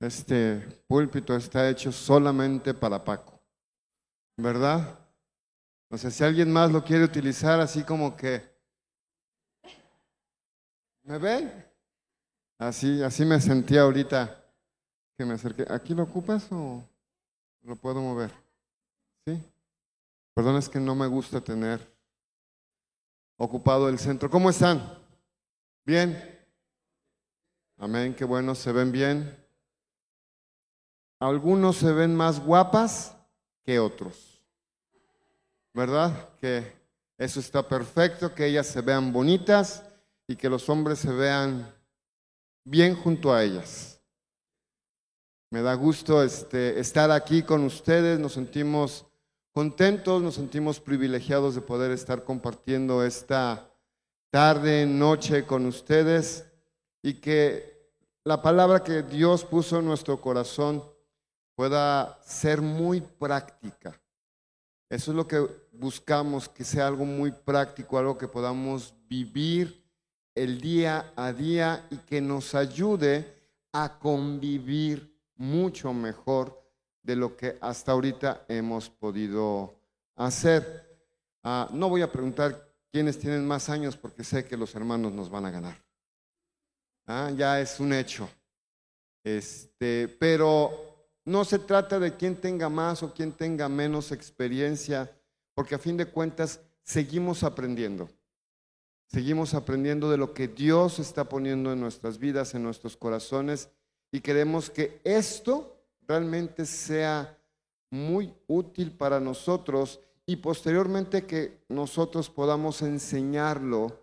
Este púlpito está hecho solamente para Paco, ¿verdad? No sé si alguien más lo quiere utilizar así como que... ¿Me ven? Así, así me sentía ahorita que me acerqué. ¿Aquí lo ocupas o lo puedo mover? ¿Sí? Perdón, es que no me gusta tener ocupado el centro. ¿Cómo están? ¿Bien? Amén, qué bueno, se ven bien. Algunos se ven más guapas que otros. ¿Verdad? Que eso está perfecto, que ellas se vean bonitas y que los hombres se vean bien junto a ellas. Me da gusto este, estar aquí con ustedes, nos sentimos contentos, nos sentimos privilegiados de poder estar compartiendo esta tarde, noche con ustedes y que la palabra que Dios puso en nuestro corazón pueda ser muy práctica. Eso es lo que buscamos, que sea algo muy práctico, algo que podamos vivir el día a día y que nos ayude a convivir mucho mejor de lo que hasta ahorita hemos podido hacer. Ah, no voy a preguntar quiénes tienen más años porque sé que los hermanos nos van a ganar. Ah, ya es un hecho. Este, pero no se trata de quién tenga más o quién tenga menos experiencia, porque a fin de cuentas seguimos aprendiendo. Seguimos aprendiendo de lo que Dios está poniendo en nuestras vidas, en nuestros corazones, y queremos que esto realmente sea muy útil para nosotros y posteriormente que nosotros podamos enseñarlo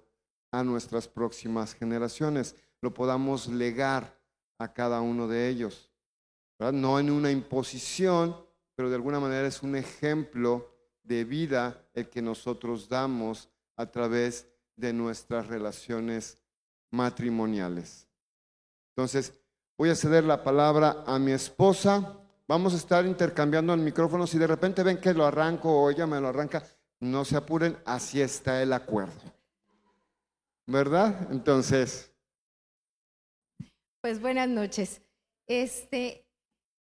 a nuestras próximas generaciones, lo podamos legar a cada uno de ellos no en una imposición, pero de alguna manera es un ejemplo de vida el que nosotros damos a través de nuestras relaciones matrimoniales. Entonces, voy a ceder la palabra a mi esposa. Vamos a estar intercambiando el micrófono. Si de repente ven que lo arranco o ella me lo arranca, no se apuren, así está el acuerdo. ¿Verdad? Entonces. Pues buenas noches. Este,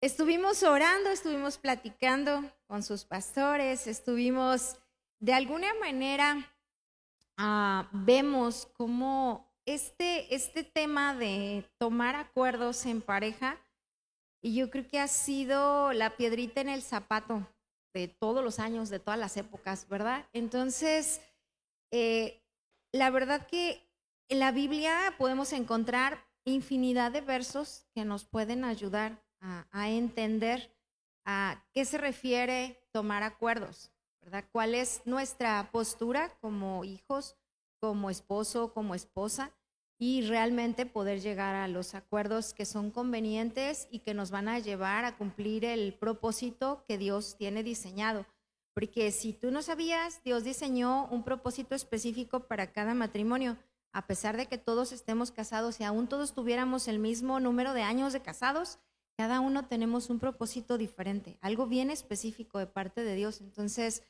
Estuvimos orando, estuvimos platicando con sus pastores, estuvimos, de alguna manera, ah, vemos cómo este, este tema de tomar acuerdos en pareja, y yo creo que ha sido la piedrita en el zapato de todos los años, de todas las épocas, ¿verdad? Entonces, eh, la verdad que en la Biblia podemos encontrar infinidad de versos que nos pueden ayudar a, entender a qué se refiere tomar acuerdos, ¿verdad? ¿Cuál es nuestra postura como hijos, como esposo, como esposa? y realmente poder llegar a los acuerdos que son convenientes y que nos van a llevar a cumplir el propósito que Dios tiene diseñado. Porque si tú no sabías, Dios diseñó un propósito específico para cada matrimonio. A pesar de que todos estemos casados y aún todos tuviéramos el mismo número de años de casados, cada uno tenemos un propósito diferente, algo bien específico de parte de Dios. Entonces,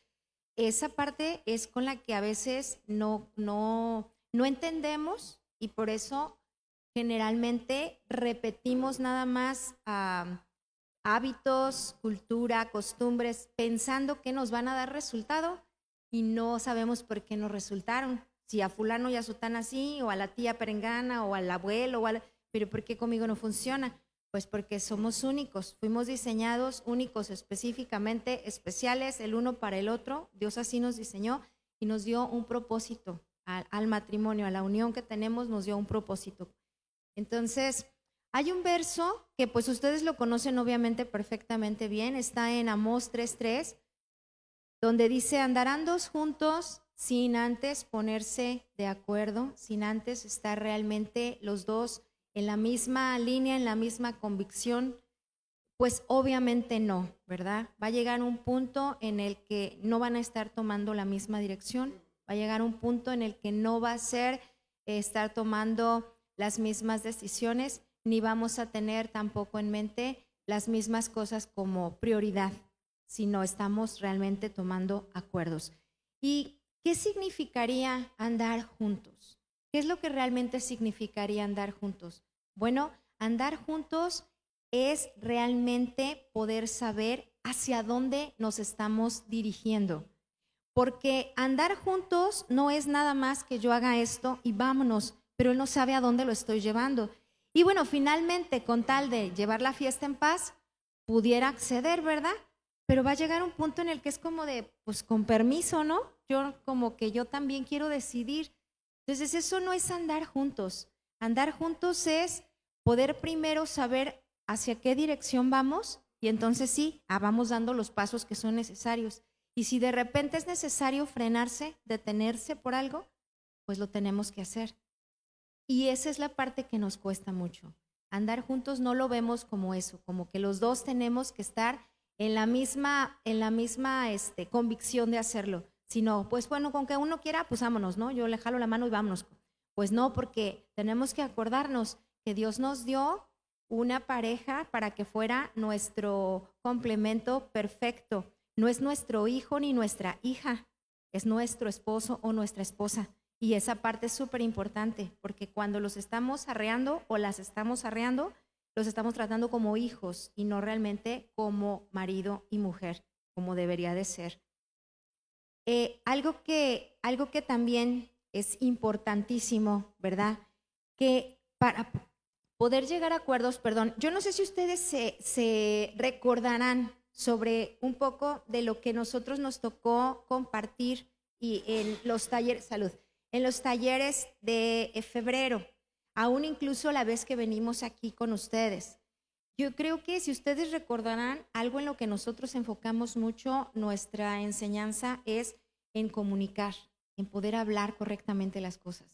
esa parte es con la que a veces no, no, no entendemos y por eso generalmente repetimos nada más hábitos, cultura, costumbres, pensando que nos van a dar resultado y no sabemos por qué nos resultaron. Si a fulano y a sutana así, o a la tía perengana, o al abuelo, o pero ¿por qué conmigo no funciona? Pues porque somos únicos, fuimos diseñados únicos, específicamente especiales, el uno para el otro. Dios así nos diseñó y nos dio un propósito al, matrimonio, a la unión que tenemos, nos dio un propósito. Entonces, hay un verso que pues ustedes lo conocen obviamente perfectamente bien, está en Amós 3.3, donde dice, andarán dos juntos sin antes ponerse de acuerdo, sin antes estar realmente los dos en la misma línea, en la misma convicción? Pues obviamente no, ¿verdad? Va a llegar un punto en el que no van a estar tomando la misma dirección, va a llegar un punto en el que no va a ser eh, estar tomando las mismas decisiones, ni vamos a tener tampoco en mente las mismas cosas como prioridad, si no estamos realmente tomando acuerdos. Y ¿qué significaría andar juntos? ¿Qué es lo que realmente significaría andar juntos? Bueno, andar juntos es realmente poder saber hacia dónde nos estamos dirigiendo. Porque andar juntos no es nada más que yo haga esto y vámonos, pero él no sabe a dónde lo estoy llevando. Y bueno, finalmente, con tal de llevar la fiesta en paz, pudiera acceder, ¿verdad? Pero va a llegar un punto en el que es como de, pues con permiso, ¿no? Yo como que yo también quiero decidir. Entonces eso no es andar juntos. Andar juntos es poder primero saber hacia qué dirección vamos y entonces sí, ah, vamos dando los pasos que son necesarios. Y si de repente es necesario frenarse, detenerse por algo, pues lo tenemos que hacer. Y esa es la parte que nos cuesta mucho. Andar juntos no lo vemos como eso, como que los dos tenemos que estar en la misma, en la misma este, convicción de hacerlo, sino, pues bueno, con que uno quiera, pues vámonos, ¿no? Yo le jalo la mano y vámonos. Pues no, porque tenemos que acordarnos que Dios nos dio una pareja para que fuera nuestro complemento perfecto. No es nuestro hijo ni nuestra hija, es nuestro esposo o nuestra esposa. Y esa parte es súper importante, porque cuando los estamos arreando o las estamos arreando, los estamos tratando como hijos y no realmente como marido y mujer, como debería de ser. Eh, algo, que, algo que también es importantísimo, ¿verdad? Que para poder llegar a acuerdos, perdón, yo no sé si ustedes se, se recordarán sobre un poco de lo que nosotros nos tocó compartir y en los talleres, salud, en los talleres de febrero, aún incluso la vez que venimos aquí con ustedes. Yo creo que si ustedes recordarán, algo en lo que nosotros enfocamos mucho nuestra enseñanza es en comunicar, en poder hablar correctamente las cosas.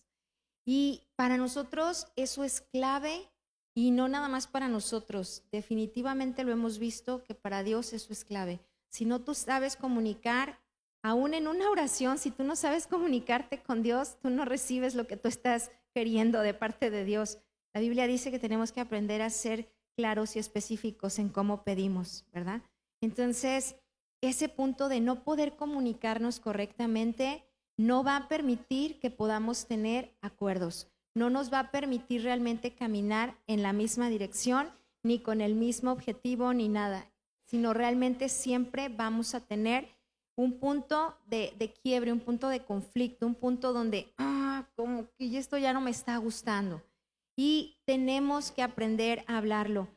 Y para nosotros eso es clave y no nada más para nosotros. Definitivamente lo hemos visto que para Dios eso es clave. Si no tú sabes comunicar, aún en una oración, si tú no sabes comunicarte con Dios, tú no recibes lo que tú estás queriendo de parte de Dios. La Biblia dice que tenemos que aprender a ser claros y específicos en cómo pedimos, ¿verdad? Entonces, ese punto de no poder comunicarnos correctamente no va a permitir que podamos tener acuerdos no nos va a permitir realmente caminar en la misma dirección, ni con el mismo objetivo, ni nada, sino realmente siempre vamos a tener un punto de, quiebre, un punto de conflicto, un punto donde, ah, como que esto ya no me está gustando. Y tenemos que aprender a hablarlo.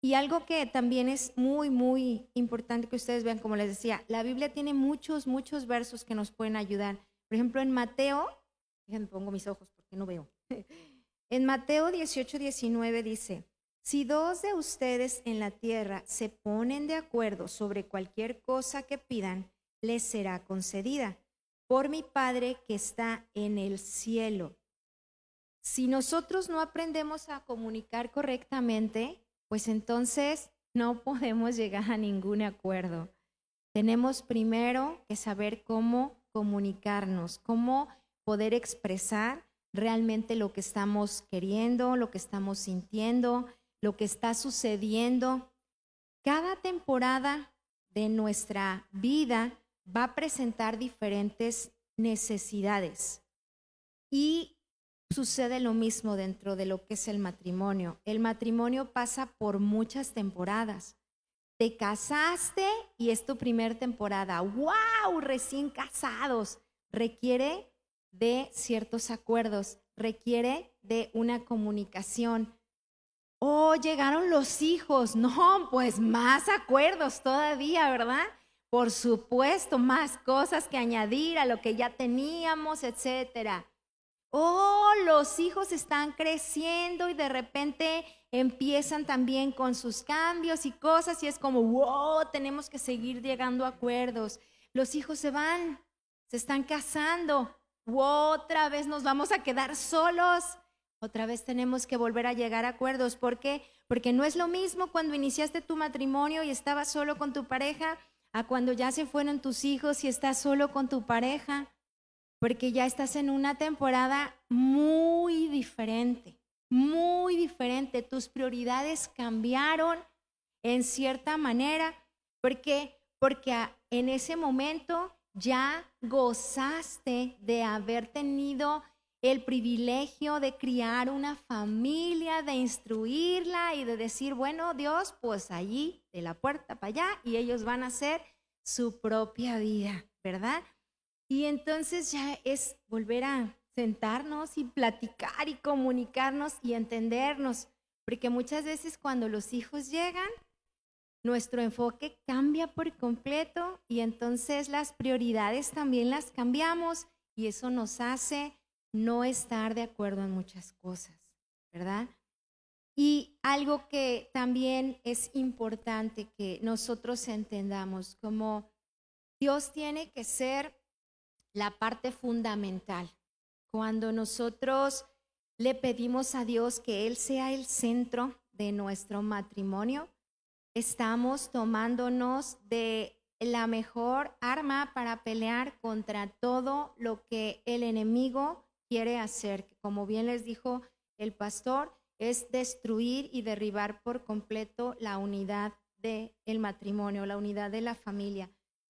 Y algo que también es muy, muy importante que ustedes vean, como les decía, la Biblia tiene muchos, muchos versos que nos pueden ayudar. Por ejemplo, en Mateo, déjenme pongo mis ojos porque no veo. En Mateo 18, 19 dice, si dos de ustedes en la tierra se ponen de acuerdo sobre cualquier cosa que pidan, les será concedida por mi Padre que está en el cielo. Si nosotros no aprendemos a comunicar correctamente, pues entonces no podemos llegar a ningún acuerdo. Tenemos primero que saber cómo comunicarnos, cómo poder expresar realmente lo que estamos queriendo, lo que estamos sintiendo, lo que está sucediendo. Cada temporada de nuestra vida va a presentar diferentes necesidades. Y sucede lo mismo dentro de lo que es el matrimonio. El matrimonio pasa por muchas temporadas. Te casaste y es tu primer temporada. ¡Wow! Recién casados. Requiere de ciertos acuerdos, requiere de una comunicación. Oh, llegaron los hijos. No, pues más acuerdos todavía, ¿verdad? Por supuesto, más cosas que añadir a lo que ya teníamos, etcétera. Oh, los hijos están creciendo y de repente empiezan también con sus cambios y cosas y es como, wow, tenemos que seguir llegando a acuerdos. Los hijos se van, se están casando, otra vez nos vamos a quedar solos. Otra vez tenemos que volver a llegar a acuerdos. ¿Por qué? Porque no es lo mismo cuando iniciaste tu matrimonio y estabas solo con tu pareja a cuando ya se fueron tus hijos y estás solo con tu pareja. Porque ya estás en una temporada muy diferente, muy diferente. Tus prioridades cambiaron en cierta manera. ¿Por qué? Porque en ese momento ya gozaste de haber tenido el privilegio de criar una familia, de instruirla y de decir, bueno, Dios, pues allí, de la puerta para allá, y ellos van a hacer su propia vida, ¿verdad? Y entonces ya es volver a sentarnos y platicar y comunicarnos y entendernos, porque muchas veces cuando los hijos llegan, nuestro enfoque cambia por completo y entonces las prioridades también las cambiamos y eso nos hace no estar de acuerdo en muchas cosas, ¿verdad? Y algo que también es importante que nosotros entendamos, como Dios tiene que ser la parte fundamental. Cuando nosotros le pedimos a Dios que Él sea el centro de nuestro matrimonio, estamos tomándonos de la mejor arma para pelear contra todo lo que el enemigo quiere hacer. Como bien les dijo el pastor, es destruir y derribar por completo la unidad del el matrimonio, la unidad de la familia.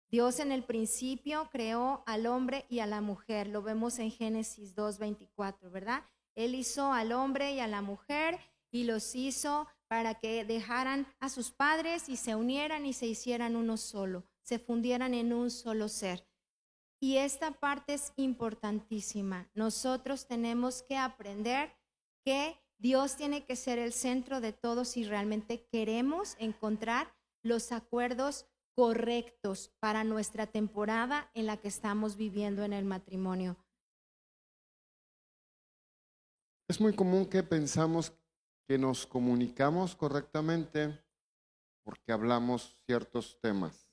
Dios en el principio creó al hombre y a la mujer, lo vemos en Génesis 2.24, ¿verdad? Él hizo al hombre y a la mujer y los hizo para que dejaran a sus padres y se unieran y se hicieran uno solo, se fundieran en un solo ser. Y esta parte es importantísima. Nosotros tenemos que aprender que Dios tiene que ser el centro de todo si realmente queremos encontrar los acuerdos correctos para nuestra temporada en la que estamos viviendo en el matrimonio. Es muy común que pensamos que nos comunicamos correctamente porque hablamos ciertos temas,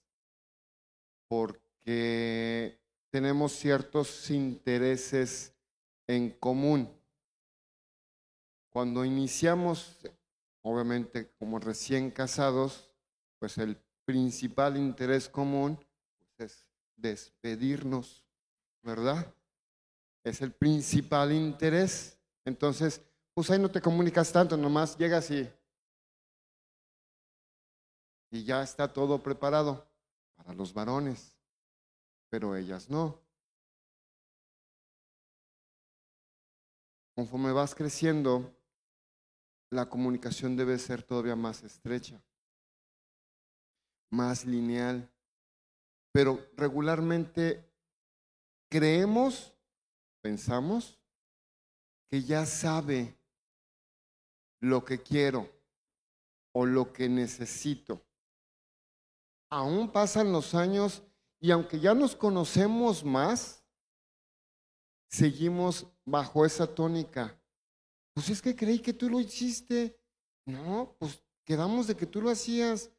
porque tenemos ciertos intereses en común. Cuando iniciamos, obviamente como recién casados, pues el principal interés común pues, es despedirnos, ¿verdad? Es el principal interés. Entonces, pues ahí no te comunicas tanto, nomás llegas y, y ya está todo preparado para los varones pero ellas no. Conforme vas creciendo, la comunicación debe ser todavía más estrecha, más lineal, pero regularmente creemos, pensamos, que ya sabe lo que quiero o lo que necesito. Aún pasan los años y aunque ya nos conocemos más, seguimos bajo esa tónica. Pues es que creí que tú lo hiciste. No, pues quedamos de que tú lo hacías,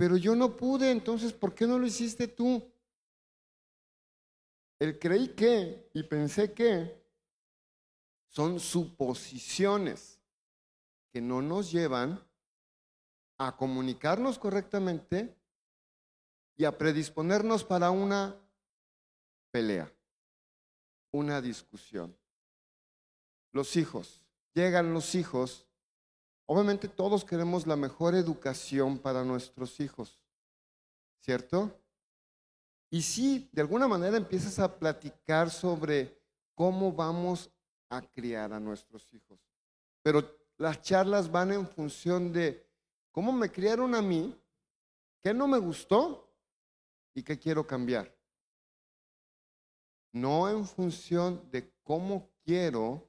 pero yo no pude, entonces, ¿por qué no lo hiciste tú? El creí que y pensé que son suposiciones que no nos llevan a comunicarnos correctamente y a predisponernos para una pelea, una discusión. Los hijos, llegan los hijos, obviamente todos queremos la mejor educación para nuestros hijos, ¿cierto? Y si de alguna manera empiezas a platicar sobre cómo vamos a criar a nuestros hijos, pero las charlas van en función de cómo me criaron a mí, qué no me gustó ¿Y qué quiero cambiar? No en función de cómo quiero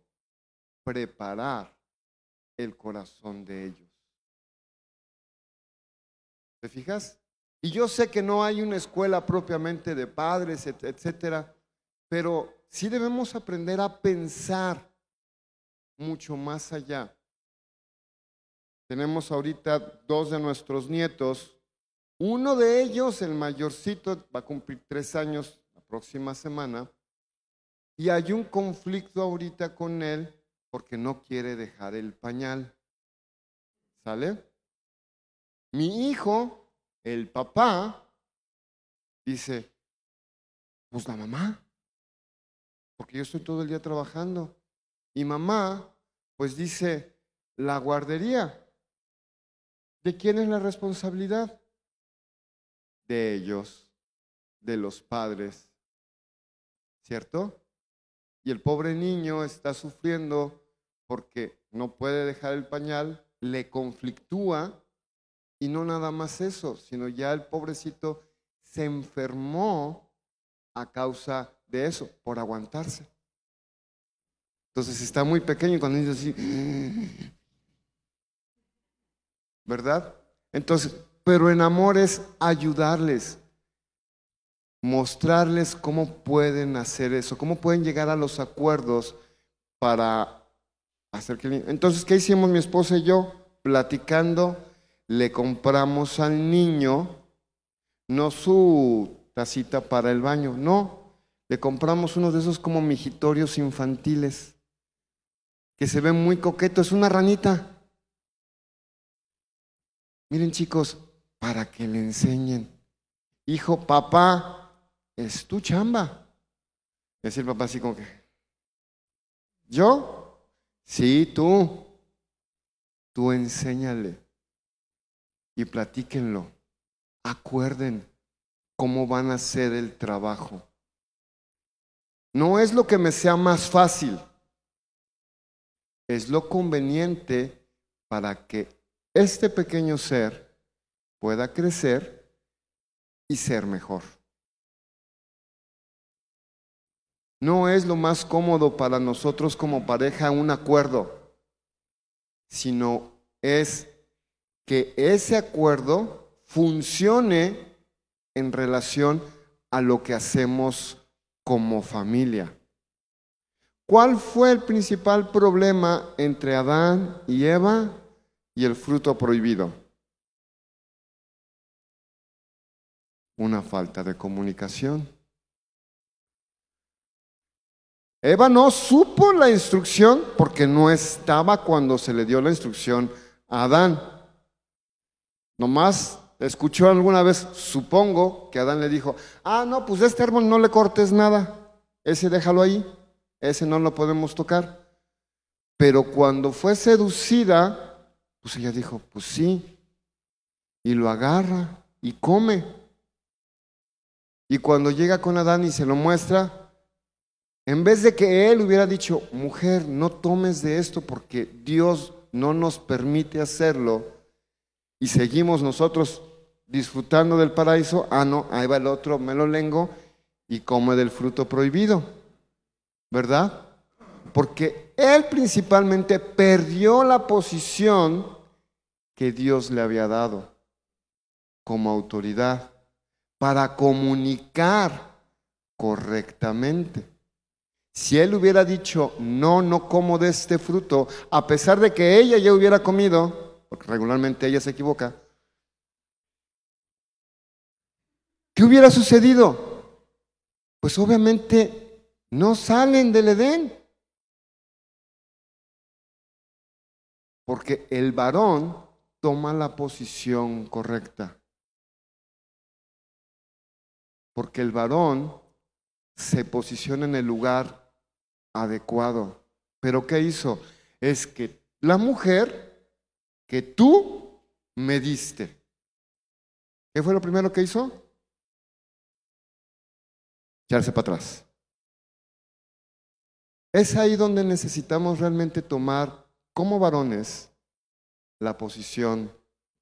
preparar el corazón de ellos. ¿Te fijas? Y yo sé que no hay una escuela propiamente de padres, etcétera, pero sí debemos aprender a pensar mucho más allá. Tenemos ahorita dos de nuestros nietos uno de ellos, el mayorcito, va a cumplir tres años la próxima semana y hay un conflicto ahorita con él porque no quiere dejar el pañal. ¿Sale? Mi hijo, el papá, dice, pues la mamá, porque yo estoy todo el día trabajando. Y mamá, pues dice, la guardería. ¿De quién es la responsabilidad? de ellos, de los padres, ¿cierto? Y el pobre niño está sufriendo porque no puede dejar el pañal, le conflictúa y no nada más eso, sino ya el pobrecito se enfermó a causa de eso, por aguantarse. Entonces está muy pequeño y cuando dice así, ¿verdad? Entonces, pero en amor es ayudarles, mostrarles cómo pueden hacer eso, cómo pueden llegar a los acuerdos para Entonces, ¿qué hicimos mi esposa y yo? Platicando, le compramos al niño, no su tacita para el baño, no, le compramos uno de esos como mijitorios infantiles, que se ven muy coquetos, es una ranita. Miren chicos, para que le enseñen, hijo, papá, es tu chamba. Es el papá así como que, ¿yo? Sí, tú. Tú enséñale y platíquenlo. Acuerden cómo van a hacer el trabajo. No es lo que me sea más fácil, es lo conveniente para que este pequeño ser pueda crecer y ser mejor. No es lo más cómodo para nosotros como pareja un acuerdo, sino es que ese acuerdo funcione en relación a lo que hacemos como familia. ¿Cuál fue el principal problema entre Adán y Eva y el fruto prohibido? Una falta de comunicación. Eva no supo la instrucción porque no estaba cuando se le dio la instrucción a Adán. Nomás escuchó alguna vez, supongo, que Adán le dijo, ah, no, pues este árbol no le cortes nada, ese déjalo ahí, ese no lo podemos tocar. Pero cuando fue seducida, pues ella dijo, pues sí, y lo agarra y come. Y cuando llega con Adán y se lo muestra, en vez de que él hubiera dicho, mujer, no tomes de esto porque Dios no nos permite hacerlo y seguimos nosotros disfrutando del paraíso, ah, no, ahí va el otro, me lo lengo y come del fruto prohibido, ¿verdad? Porque él principalmente perdió la posición que Dios le había dado como autoridad para comunicar correctamente. Si él hubiera dicho, no, no como de este fruto, a pesar de que ella ya hubiera comido, porque regularmente ella se equivoca, ¿qué hubiera sucedido? Pues obviamente no salen del Edén. Porque el varón toma la posición correcta. Porque el varón se posiciona en el lugar adecuado. Pero ¿qué hizo? Es que la mujer que tú me diste, ¿qué fue lo primero que hizo? Echarse para atrás. Es ahí donde necesitamos realmente tomar como varones la posición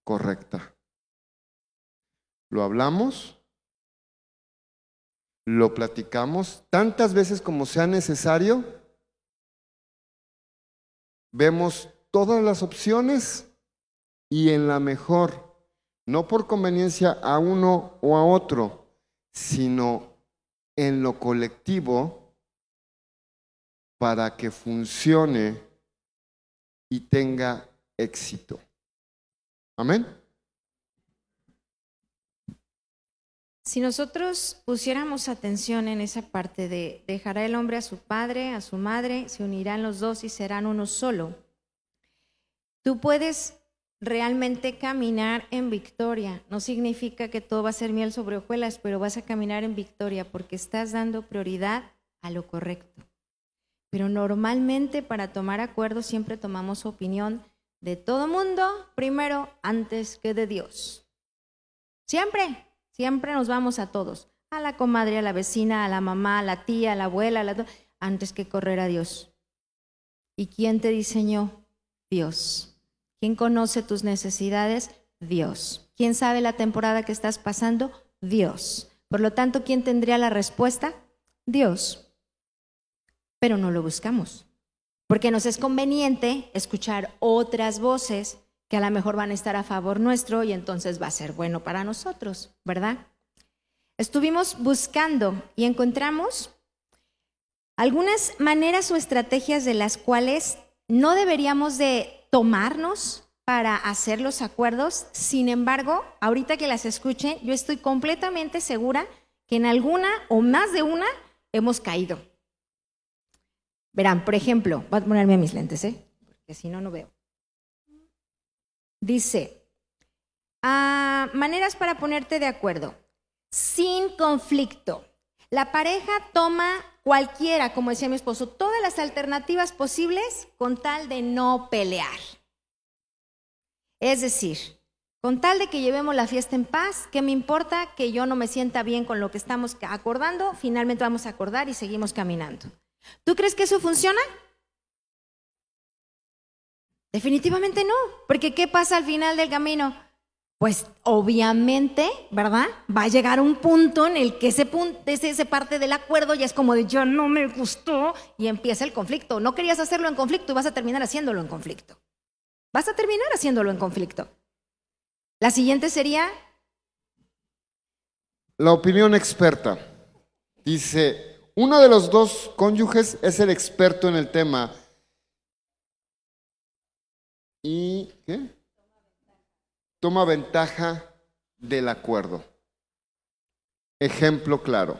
correcta. Lo hablamos, lo platicamos tantas veces como sea necesario, vemos todas las opciones y en la mejor, no por conveniencia a uno o a otro, sino en lo colectivo para que funcione y tenga éxito. Amén. Si nosotros pusiéramos atención en esa parte de dejará el hombre a su padre, a su madre, se unirán los dos y serán uno solo, tú puedes realmente caminar en victoria. No significa que todo va a ser miel sobre hojuelas, pero vas a caminar en victoria porque estás dando prioridad a lo correcto. Pero normalmente para tomar acuerdos siempre tomamos opinión de todo mundo primero antes que de Dios. Siempre. Siempre nos vamos a todos. a la comadre, a la vecina, a la mamá, a la tía, a la abuela, a la... antes que correr a Dios. ¿Y quién te diseñó? Dios. ¿Quién conoce tus necesidades? Dios. ¿Quién sabe la temporada que estás pasando? Dios. Por lo tanto, ¿quién tendría la respuesta? Dios. Pero no lo buscamos, porque nos es conveniente escuchar otras voces que a lo mejor van a estar a favor nuestro y entonces va a ser bueno para nosotros, ¿verdad? Estuvimos buscando y encontramos algunas maneras o estrategias de las cuales no deberíamos de tomarnos para hacer los acuerdos. Sin embargo, ahorita que las escuchen, yo estoy completamente segura que en alguna o más de una hemos caído. Verán, por ejemplo, voy a ponerme mis lentes, ¿eh? porque si no, no veo. Dice, ah, maneras para ponerte de acuerdo, sin conflicto. La pareja toma cualquiera, como decía mi esposo, todas las alternativas posibles con tal de no pelear. Es decir, con tal de que llevemos la fiesta en paz, ¿qué me importa que yo no me sienta bien con lo que estamos acordando? Finalmente vamos a acordar y seguimos caminando. ¿Tú crees que eso funciona? Definitivamente no, porque ¿qué pasa al final del camino? Pues obviamente, ¿verdad? Va a llegar un punto en el que ese, punto, ese, ese parte del acuerdo ya es como de ya no me gustó y empieza el conflicto. No querías hacerlo en conflicto y vas a terminar haciéndolo en conflicto. Vas a terminar haciéndolo en conflicto. La siguiente sería... La opinión experta. Dice, uno de los dos cónyuges es el experto en el tema y ¿qué? toma ventaja del acuerdo. Ejemplo claro.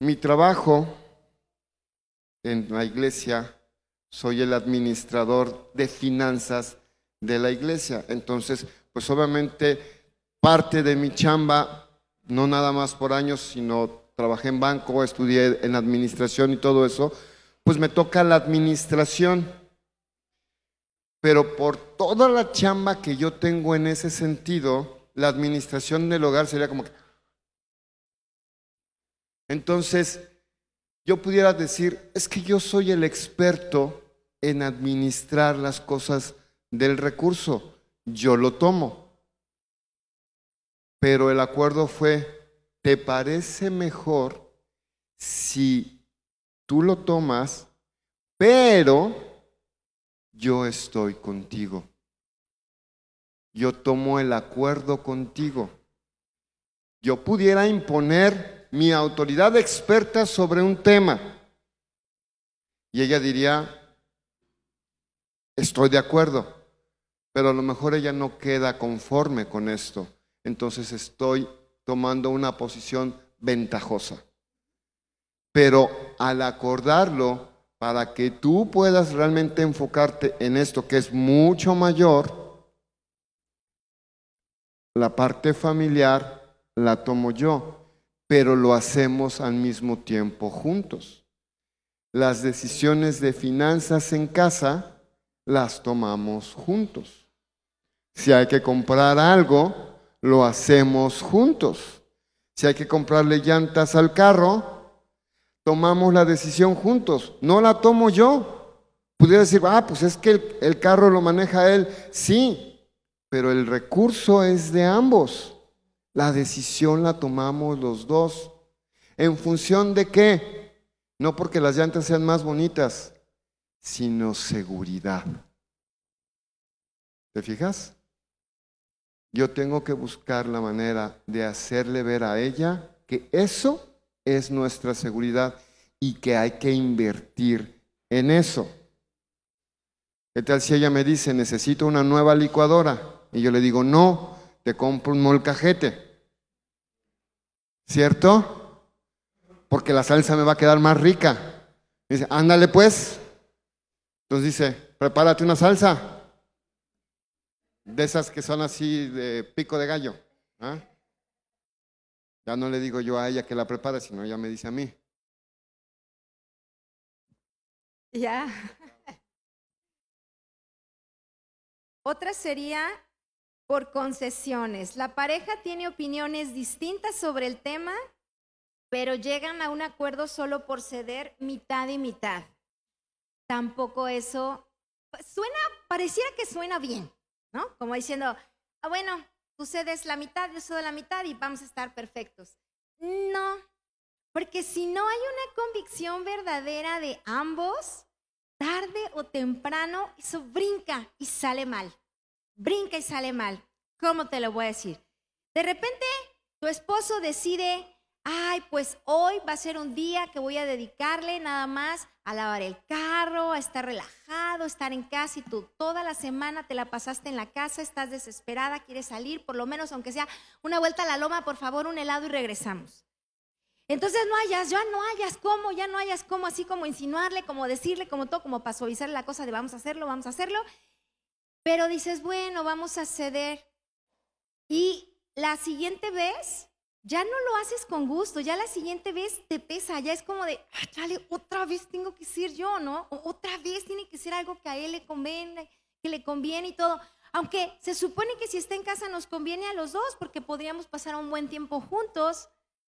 Mi trabajo en la iglesia, soy el administrador de finanzas de la iglesia. Entonces, pues obviamente parte de mi chamba, no nada más por años, sino trabajé en banco, estudié en administración y todo eso, pues me toca la administración pero por toda la chamba que yo tengo en ese sentido, la administración del hogar sería como que... Entonces, yo pudiera decir, es que yo soy el experto en administrar las cosas del recurso, yo lo tomo. Pero el acuerdo fue, ¿te parece mejor si tú lo tomas, pero yo estoy contigo. Yo tomo el acuerdo contigo. Yo pudiera imponer mi autoridad experta sobre un tema. Y ella diría, estoy de acuerdo, pero a lo mejor ella no queda conforme con esto. Entonces estoy tomando una posición ventajosa. Pero al acordarlo, para que tú puedas realmente enfocarte en esto que es mucho mayor, la parte familiar la tomo yo, pero lo hacemos al mismo tiempo juntos. Las decisiones de finanzas en casa las tomamos juntos. Si hay que comprar algo, lo hacemos juntos. Si hay que comprarle llantas al carro, tomamos la decisión juntos, no la tomo yo. Pudiera decir, ah, pues es que el, carro lo maneja él, sí, pero el recurso es de ambos. La decisión la tomamos los dos. ¿En función de qué? No porque las llantas sean más bonitas, sino seguridad. ¿Te fijas? Yo tengo que buscar la manera de hacerle ver a ella que eso es nuestra seguridad y que hay que invertir en eso. ¿Qué tal si ella me dice, necesito una nueva licuadora? Y yo le digo, no, te compro un molcajete. ¿Cierto? Porque la salsa me va a quedar más rica. dice, ándale pues. Entonces dice, prepárate una salsa. De esas que son así de pico de gallo. ¿ah? Ya no le digo yo a ella que la prepare, sino ella me dice a mí. Ya. Otra sería por concesiones. La pareja tiene opiniones distintas sobre el tema, pero llegan a un acuerdo solo por ceder mitad y mitad. Tampoco eso pues, suena, pareciera que suena bien, ¿no? Como diciendo, ah, bueno, tú cedes la mitad, yo cedo la mitad y vamos a estar perfectos. No, porque si no hay una convicción verdadera de ambos, tarde o temprano eso brinca y sale mal. Brinca y sale mal. ¿Cómo te lo voy a decir? De repente tu esposo decide, ay, pues hoy va a ser un día que voy a dedicarle nada más a lavar el carro, a estar relajado, estar en casa y tú toda la semana te la pasaste en la casa, estás desesperada, quieres salir, por lo menos aunque sea una vuelta a la loma, por favor, un helado y regresamos. Entonces no hayas, ya no hayas cómo, ya no hayas cómo, así como insinuarle, como decirle, como todo, como suavizar la cosa de vamos a hacerlo, vamos a hacerlo. Pero dices, bueno, vamos a ceder. Y la siguiente vez ya no lo haces con gusto, ya la siguiente vez te pesa, ya es como de, ah, otra vez tengo que ser yo, ¿no? otra vez tiene que ser algo que a él le conviene, que le conviene y todo. Aunque se supone que si está en casa nos conviene a los dos porque podríamos pasar un buen tiempo juntos.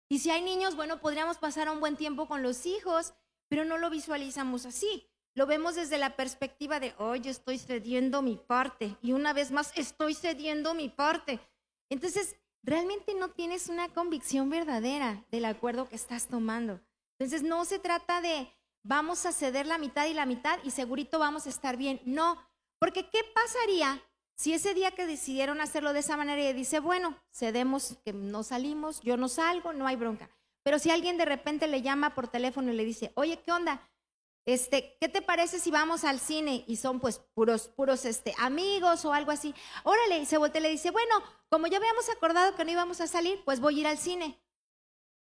Y si hay niños, bueno, podríamos pasar un buen tiempo con los hijos, pero no lo visualizamos así. Lo vemos desde la perspectiva de, oye, estoy cediendo mi parte. Y una vez más, estoy cediendo mi parte. Entonces, realmente no tienes una convicción verdadera del acuerdo que estás tomando. Entonces, no se trata de vamos a ceder la mitad y la mitad y segurito vamos a estar bien. No, porque ¿qué pasaría si ese día que decidieron hacerlo de esa manera y dice, bueno, cedemos que no salimos, yo no salgo, no hay bronca. Pero si alguien de repente le llama por teléfono y le dice, oye, ¿qué onda? Este, ¿qué te parece si vamos al cine? Y son pues puros, puros este, amigos o algo así. Órale, y se voltea y le dice, bueno, como ya habíamos acordado que no íbamos a salir, pues voy a ir al cine.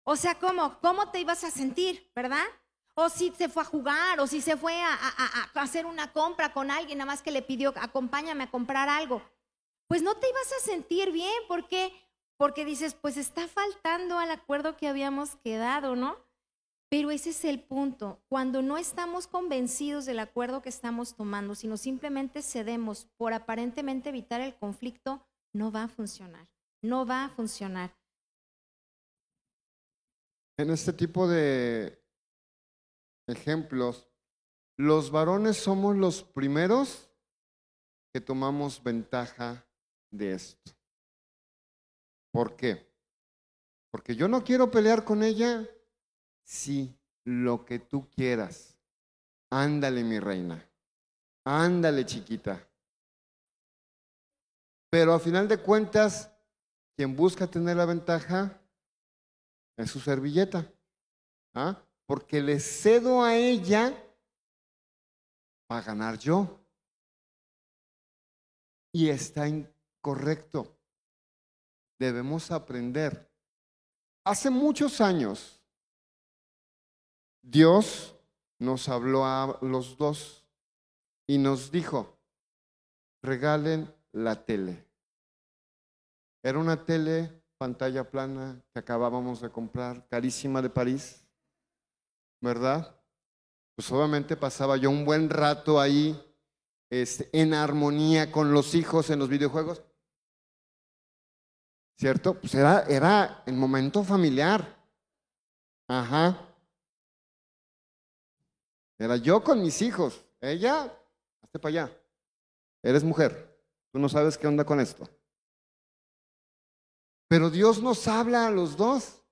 O sea, ¿cómo? ¿Cómo te ibas a sentir, verdad? O si se fue a jugar, o si se fue a, a, hacer una compra con alguien, nada más que le pidió, acompáñame a comprar algo. Pues no te ibas a sentir bien, ¿por qué? Porque dices, pues está faltando al acuerdo que habíamos quedado, ¿no? Pero ese es el punto. Cuando no estamos convencidos del acuerdo que estamos tomando, sino simplemente cedemos por aparentemente evitar el conflicto, no va a funcionar. No va a funcionar. En este tipo de ejemplos, los varones somos los primeros que tomamos ventaja de esto. ¿Por qué? Porque yo no quiero pelear con ella, Sí, lo que tú quieras. Ándale, mi reina. Ándale, chiquita. Pero a final de cuentas, quien busca tener la ventaja es su servilleta. ¿Ah? Porque le cedo a ella para ganar yo. Y está incorrecto. Debemos aprender. Hace muchos años, Dios nos habló a los dos y nos dijo, regalen la tele. Era una tele pantalla plana que acabábamos de comprar, carísima de París, ¿verdad? Pues obviamente pasaba yo un buen rato ahí este, en armonía con los hijos en los videojuegos. ¿Cierto? Pues era, era el momento familiar. Ajá. Era yo con mis hijos. Ella, hazte para allá. Eres mujer. Tú no sabes qué onda con esto. Pero Dios nos habla a los dos.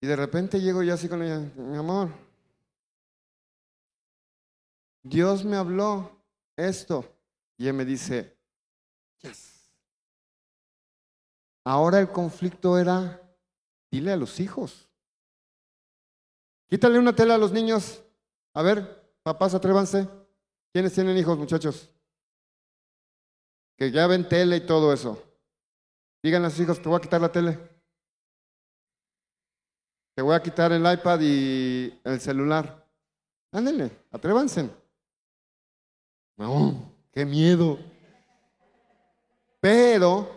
Y de repente llego yo así con ella, mi amor. Dios me habló esto. Y él me dice, yes. Ahora el conflicto era, dile a los hijos. Quítale una tela a los niños a ver, papás, atrévanse. ¿Quiénes tienen hijos, muchachos? Que ya ven tele y todo eso. Díganle a sus hijos, te voy a quitar la tele. Te voy a quitar el iPad y el celular. Ándenle, atrévanse. No, qué miedo. Pero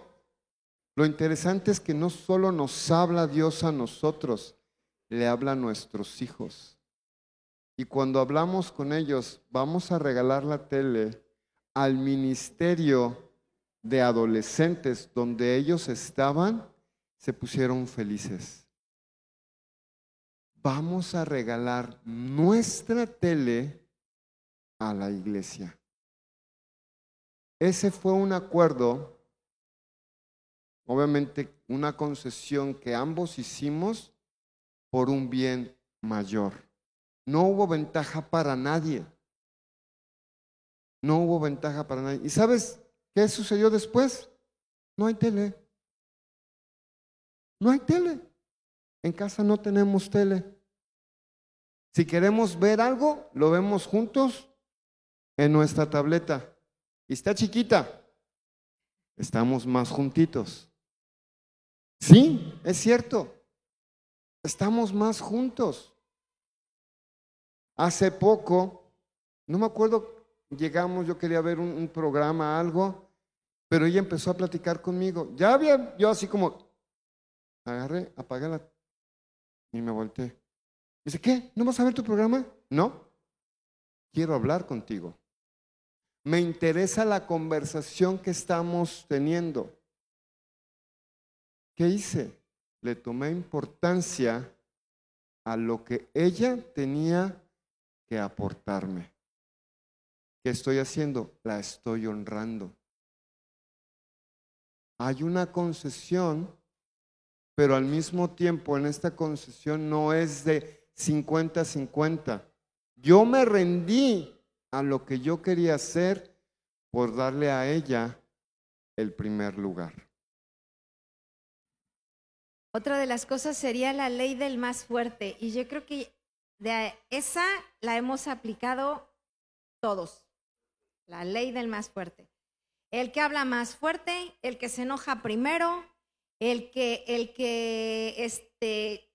lo interesante es que no solo nos habla Dios a nosotros, le habla a nuestros hijos. Y cuando hablamos con ellos, vamos a regalar la tele al ministerio de adolescentes donde ellos estaban, se pusieron felices. Vamos a regalar nuestra tele a la iglesia. Ese fue un acuerdo, obviamente una concesión que ambos hicimos por un bien mayor. No hubo ventaja para nadie. No hubo ventaja para nadie. ¿Y sabes qué sucedió después? No hay tele. No hay tele. En casa no tenemos tele. Si queremos ver algo, lo vemos juntos en nuestra tableta. Y está chiquita. Estamos más juntitos. Sí, es cierto. Estamos más juntos. Hace poco, no me acuerdo, llegamos, yo quería ver un, programa, algo, pero ella empezó a platicar conmigo. Ya había, yo así como, agarré, apagué la y me volteé. Dice, ¿qué? ¿No vas a ver tu programa? No. Quiero hablar contigo. Me interesa la conversación que estamos teniendo. ¿Qué hice? Le tomé importancia a lo que ella tenía que aportarme. ¿Qué estoy haciendo? La estoy honrando. Hay una concesión, pero al mismo tiempo en esta concesión no es de 50-50. Yo me rendí a lo que yo quería hacer por darle a ella el primer lugar. Otra de las cosas sería la ley del más fuerte. Y yo creo que de esa la hemos aplicado todos. La ley del más fuerte. El que habla más fuerte, el que se enoja primero, el que, el que este,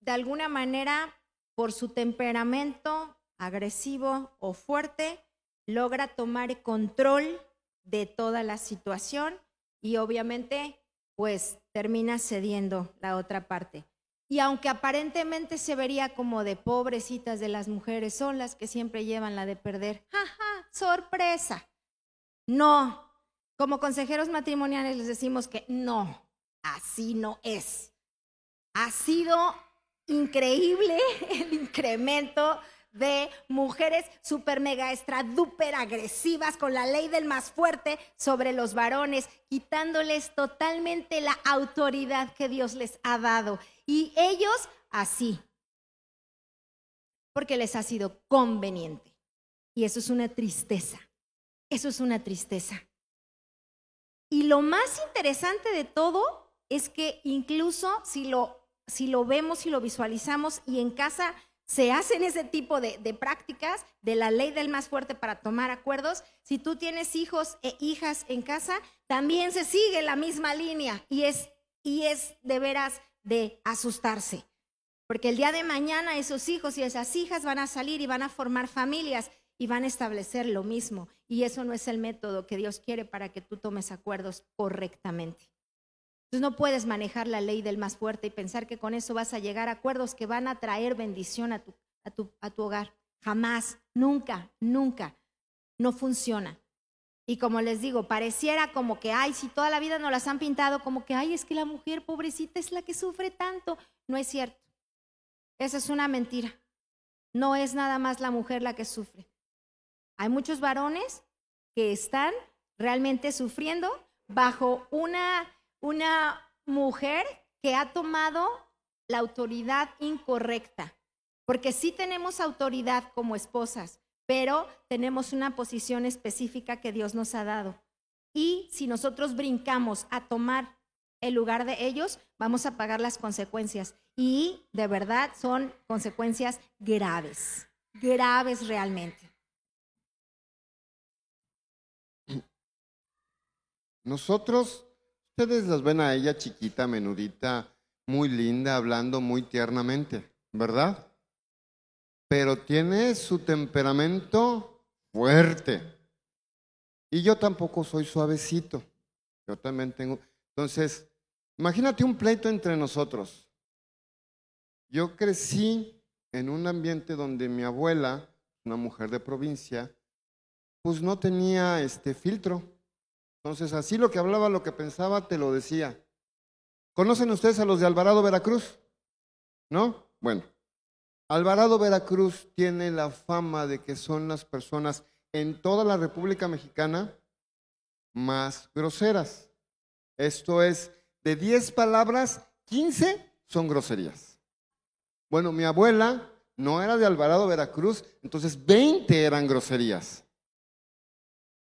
de alguna manera, por su temperamento agresivo o fuerte, logra tomar control de toda la situación y obviamente pues termina cediendo la otra parte. Y aunque aparentemente se vería como de pobrecitas de las mujeres, son las que siempre llevan la de perder. ¡Ja, sorpresa! No. Como consejeros matrimoniales les decimos que no, así no es. Ha sido increíble el incremento de mujeres super mega extra duper agresivas con la ley del más fuerte sobre los varones, quitándoles totalmente la autoridad que Dios les ha dado. Y ellos así, porque les ha sido conveniente. Y eso es una tristeza, eso es una tristeza. Y lo más interesante de todo es que incluso si lo, si lo vemos y lo visualizamos y en casa se hacen ese tipo de, prácticas de la ley del más fuerte para tomar acuerdos. Si tú tienes hijos e hijas en casa, también se sigue la misma línea y es, y es de veras de asustarse. Porque el día de mañana esos hijos y esas hijas van a salir y van a formar familias y van a establecer lo mismo. Y eso no es el método que Dios quiere para que tú tomes acuerdos correctamente. Entonces no puedes manejar la ley del más fuerte y pensar que con eso vas a llegar a acuerdos que van a traer bendición a tu, a tu, a tu hogar. Jamás, nunca, nunca. No funciona. Y como les digo, pareciera como que, ay, si toda la vida nos las han pintado, como que, ay, es que la mujer pobrecita es la que sufre tanto. No es cierto. Esa es una mentira. No es nada más la mujer la que sufre. Hay muchos varones que están realmente sufriendo bajo una una mujer que ha tomado la autoridad incorrecta, porque sí tenemos autoridad como esposas, pero tenemos una posición específica que Dios nos ha dado. Y si nosotros brincamos a tomar el lugar de ellos, vamos a pagar las consecuencias. Y de verdad son consecuencias graves, graves realmente. Nosotros Ustedes las ven a ella chiquita, menudita, muy linda, hablando muy tiernamente, ¿verdad? Pero tiene su temperamento fuerte. Y yo tampoco soy suavecito. Yo también tengo. Entonces, imagínate un pleito entre nosotros. Yo crecí en un ambiente donde mi abuela, una mujer de provincia, pues no tenía este filtro. Entonces, así lo que hablaba, lo que pensaba, te lo decía. ¿Conocen ustedes a los de Alvarado, Veracruz? ¿No? Bueno, Alvarado, Veracruz tiene la fama de que son las personas en toda la República Mexicana más groseras. Esto es, de 10 palabras, 15 son groserías. Bueno, mi abuela no era de Alvarado, Veracruz, entonces 20 eran groserías.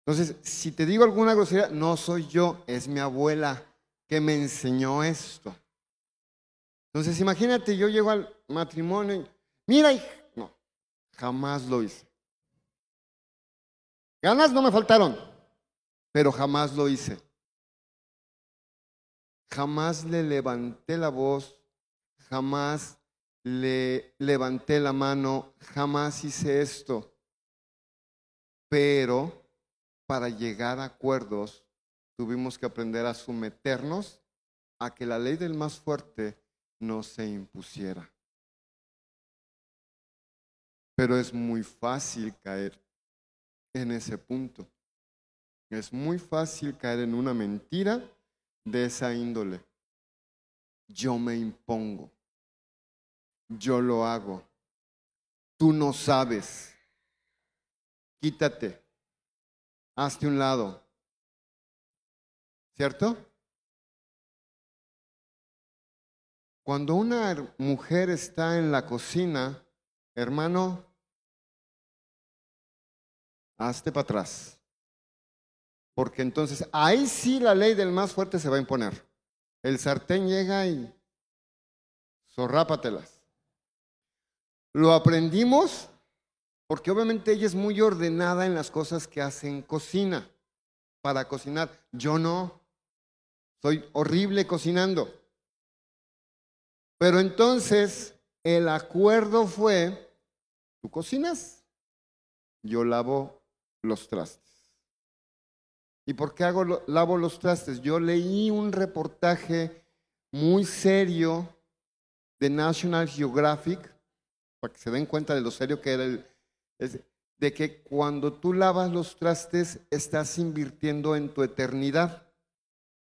Entonces, si te digo alguna grosería, no soy yo, es mi abuela que me enseñó esto. Entonces, imagínate, yo llego al matrimonio y, mira, no, jamás lo hice. Ganas no me faltaron, pero jamás lo hice. Jamás le levanté la voz, jamás le levanté la mano, jamás hice esto. Pero para llegar a acuerdos tuvimos que aprender a someternos a que la ley del más fuerte no se impusiera. Pero es muy fácil caer en ese punto. Es muy fácil caer en una mentira de esa índole. Yo me impongo. Yo lo hago. Tú no sabes. Quítate. Hazte un lado. ¿Cierto? Cuando una mujer está en la cocina, hermano, hazte para atrás. Porque entonces ahí sí la ley del más fuerte se va a imponer. El sartén llega y zorrápatelas. Lo aprendimos porque obviamente ella es muy ordenada en las cosas que hace en cocina, para cocinar. Yo no. Soy horrible cocinando. Pero entonces el acuerdo fue, tú cocinas, yo lavo los trastes. ¿Y por qué hago, lavo los trastes? Yo leí un reportaje muy serio de National Geographic, para que se den cuenta de lo serio que era el, de que cuando tú lavas los trastes estás invirtiendo en tu eternidad.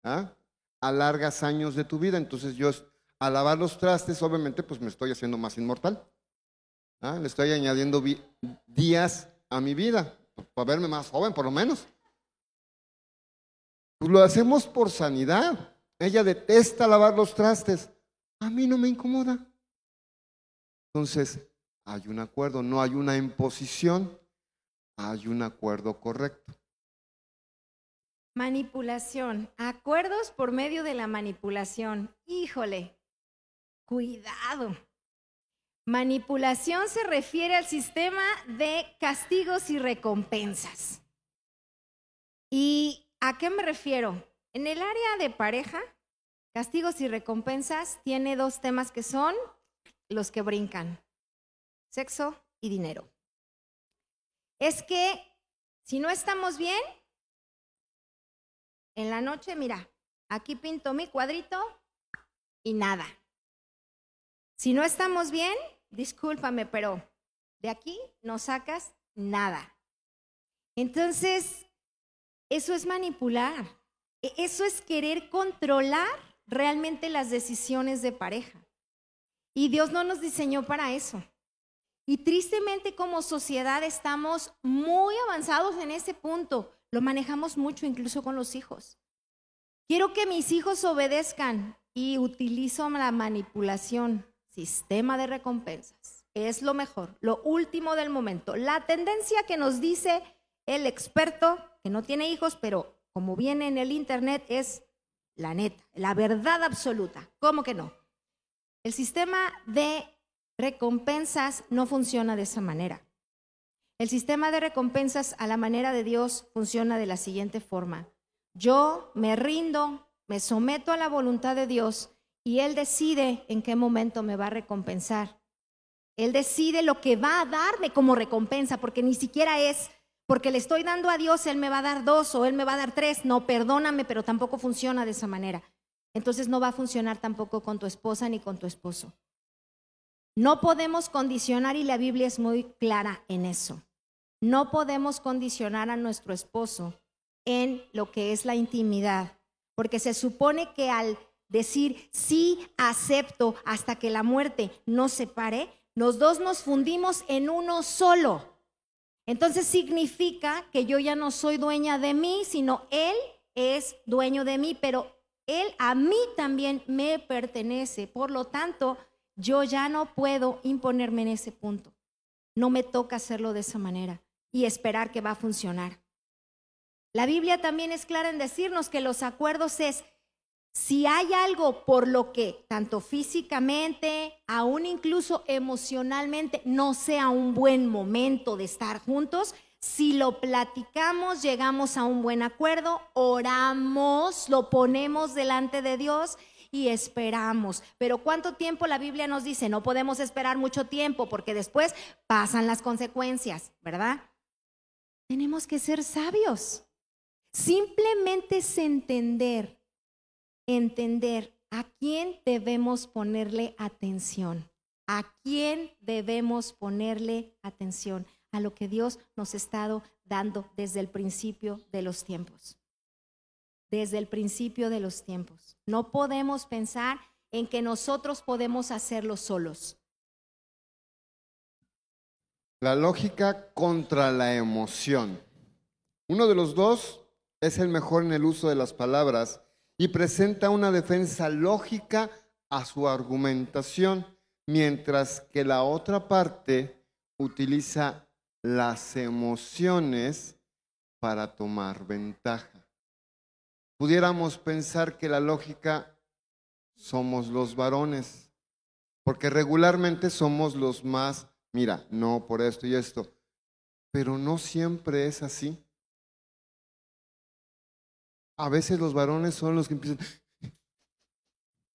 ¿ah? Alargas años de tu vida. Entonces yo al lavar los trastes, obviamente, pues me estoy haciendo más inmortal. ¿ah? Le estoy añadiendo días a mi vida, para verme más joven por lo menos. Pues lo hacemos por sanidad. Ella detesta lavar los trastes. A mí no me incomoda. Entonces, hay un acuerdo, no hay una imposición, hay un acuerdo correcto. Manipulación, acuerdos por medio de la manipulación. Híjole, cuidado. Manipulación se refiere al sistema de castigos y recompensas. ¿Y a qué me refiero? En el área de pareja, castigos y recompensas tiene dos temas que son los que brincan sexo y dinero. Es que si no estamos bien, en la noche, mira, aquí pinto mi cuadrito y nada. Si no estamos bien, discúlpame, pero de aquí no sacas nada. Entonces, eso es manipular. E-, eso es querer controlar realmente las decisiones de pareja. Y Dios no nos diseñó para eso. Y tristemente como sociedad estamos muy avanzados en ese punto. Lo manejamos mucho incluso con los hijos. Quiero que mis hijos obedezcan y utilizo la manipulación, sistema de recompensas. Es lo mejor, lo último del momento. La tendencia que nos dice el experto, que no tiene hijos, pero como viene en el Internet, es la neta, la verdad absoluta. ¿Cómo que no? El sistema de recompensas no funciona de esa manera. El sistema de recompensas a la manera de Dios funciona de la siguiente forma. Yo me rindo, me someto a la voluntad de Dios y Él decide en qué momento me va a recompensar. Él decide lo que va a darme como recompensa, porque ni siquiera es porque le estoy dando a Dios, Él me va a dar dos o Él me va a dar tres. No, perdóname, pero tampoco funciona de esa manera. Entonces no va a funcionar tampoco con tu esposa ni con tu esposo. No podemos condicionar, y la Biblia es muy clara en eso, no podemos condicionar a nuestro esposo en lo que es la intimidad, porque se supone que al decir sí acepto hasta que la muerte nos separe, los dos nos fundimos en uno solo. Entonces significa que yo ya no soy dueña de mí, sino Él es dueño de mí, pero Él a mí también me pertenece. Por lo tanto, yo ya no puedo imponerme en ese punto. No me toca hacerlo de esa manera y esperar que va a funcionar. La Biblia también es clara en decirnos que los acuerdos es, si hay algo por lo que tanto físicamente, aún incluso emocionalmente, no sea un buen momento de estar juntos, si lo platicamos, llegamos a un buen acuerdo, oramos, lo ponemos delante de Dios y esperamos. Pero ¿cuánto tiempo la Biblia nos dice? No podemos esperar mucho tiempo porque después pasan las consecuencias, ¿verdad? Tenemos que ser sabios. Simplemente es entender, entender a quién debemos ponerle atención, a quién debemos ponerle atención, a lo que Dios nos ha estado dando desde el principio de los tiempos. Desde el principio de los tiempos. No podemos pensar en que nosotros podemos hacerlo solos. La lógica contra la emoción. Uno de los dos es el mejor en el uso de las palabras y presenta una defensa lógica a su argumentación, mientras que la otra parte utiliza las emociones para tomar ventaja. Pudiéramos pensar que la lógica somos los varones, porque regularmente somos los más, mira, no por esto y esto, pero no siempre es así. A veces los varones son los que empiezan,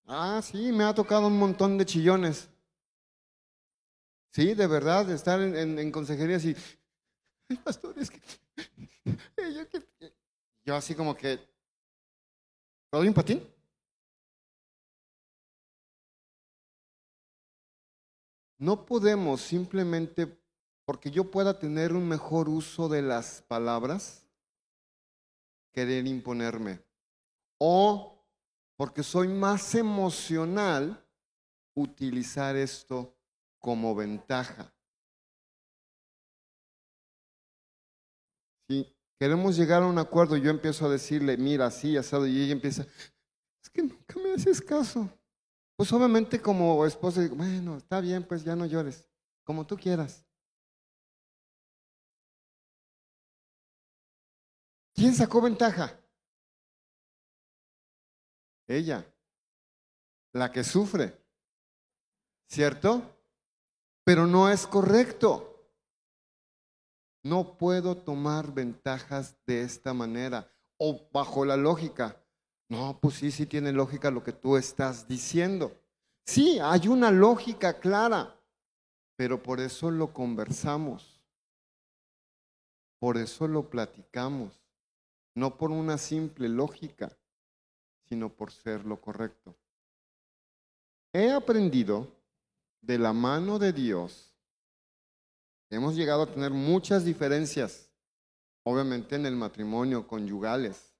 ah, sí, me ha tocado un montón de chillones. Sí, de verdad, estar en, en, consejería así, ay, pastor, es que, yo, que, yo así como que, ¿lo doy un patín? No podemos simplemente porque yo pueda tener un mejor uso de las palabras, querer imponerme. O porque soy más emocional, utilizar esto como ventaja. Si queremos llegar a un acuerdo, yo empiezo a decirle, mira, así, asado, y ella empieza, es que nunca me haces caso. Pues obviamente como esposa, digo, bueno, está bien, pues ya no llores, como tú quieras. ¿Quién sacó ventaja? Ella, la que sufre, ¿cierto? Pero no es correcto. No puedo tomar ventajas de esta manera o bajo la lógica. No, pues sí, sí tiene lógica lo que tú estás diciendo. Sí, hay una lógica clara, pero por eso lo conversamos, por eso lo platicamos no por una simple lógica, sino por ser lo correcto. He aprendido de la mano de Dios, hemos llegado a tener muchas diferencias, obviamente en el matrimonio, conyugales,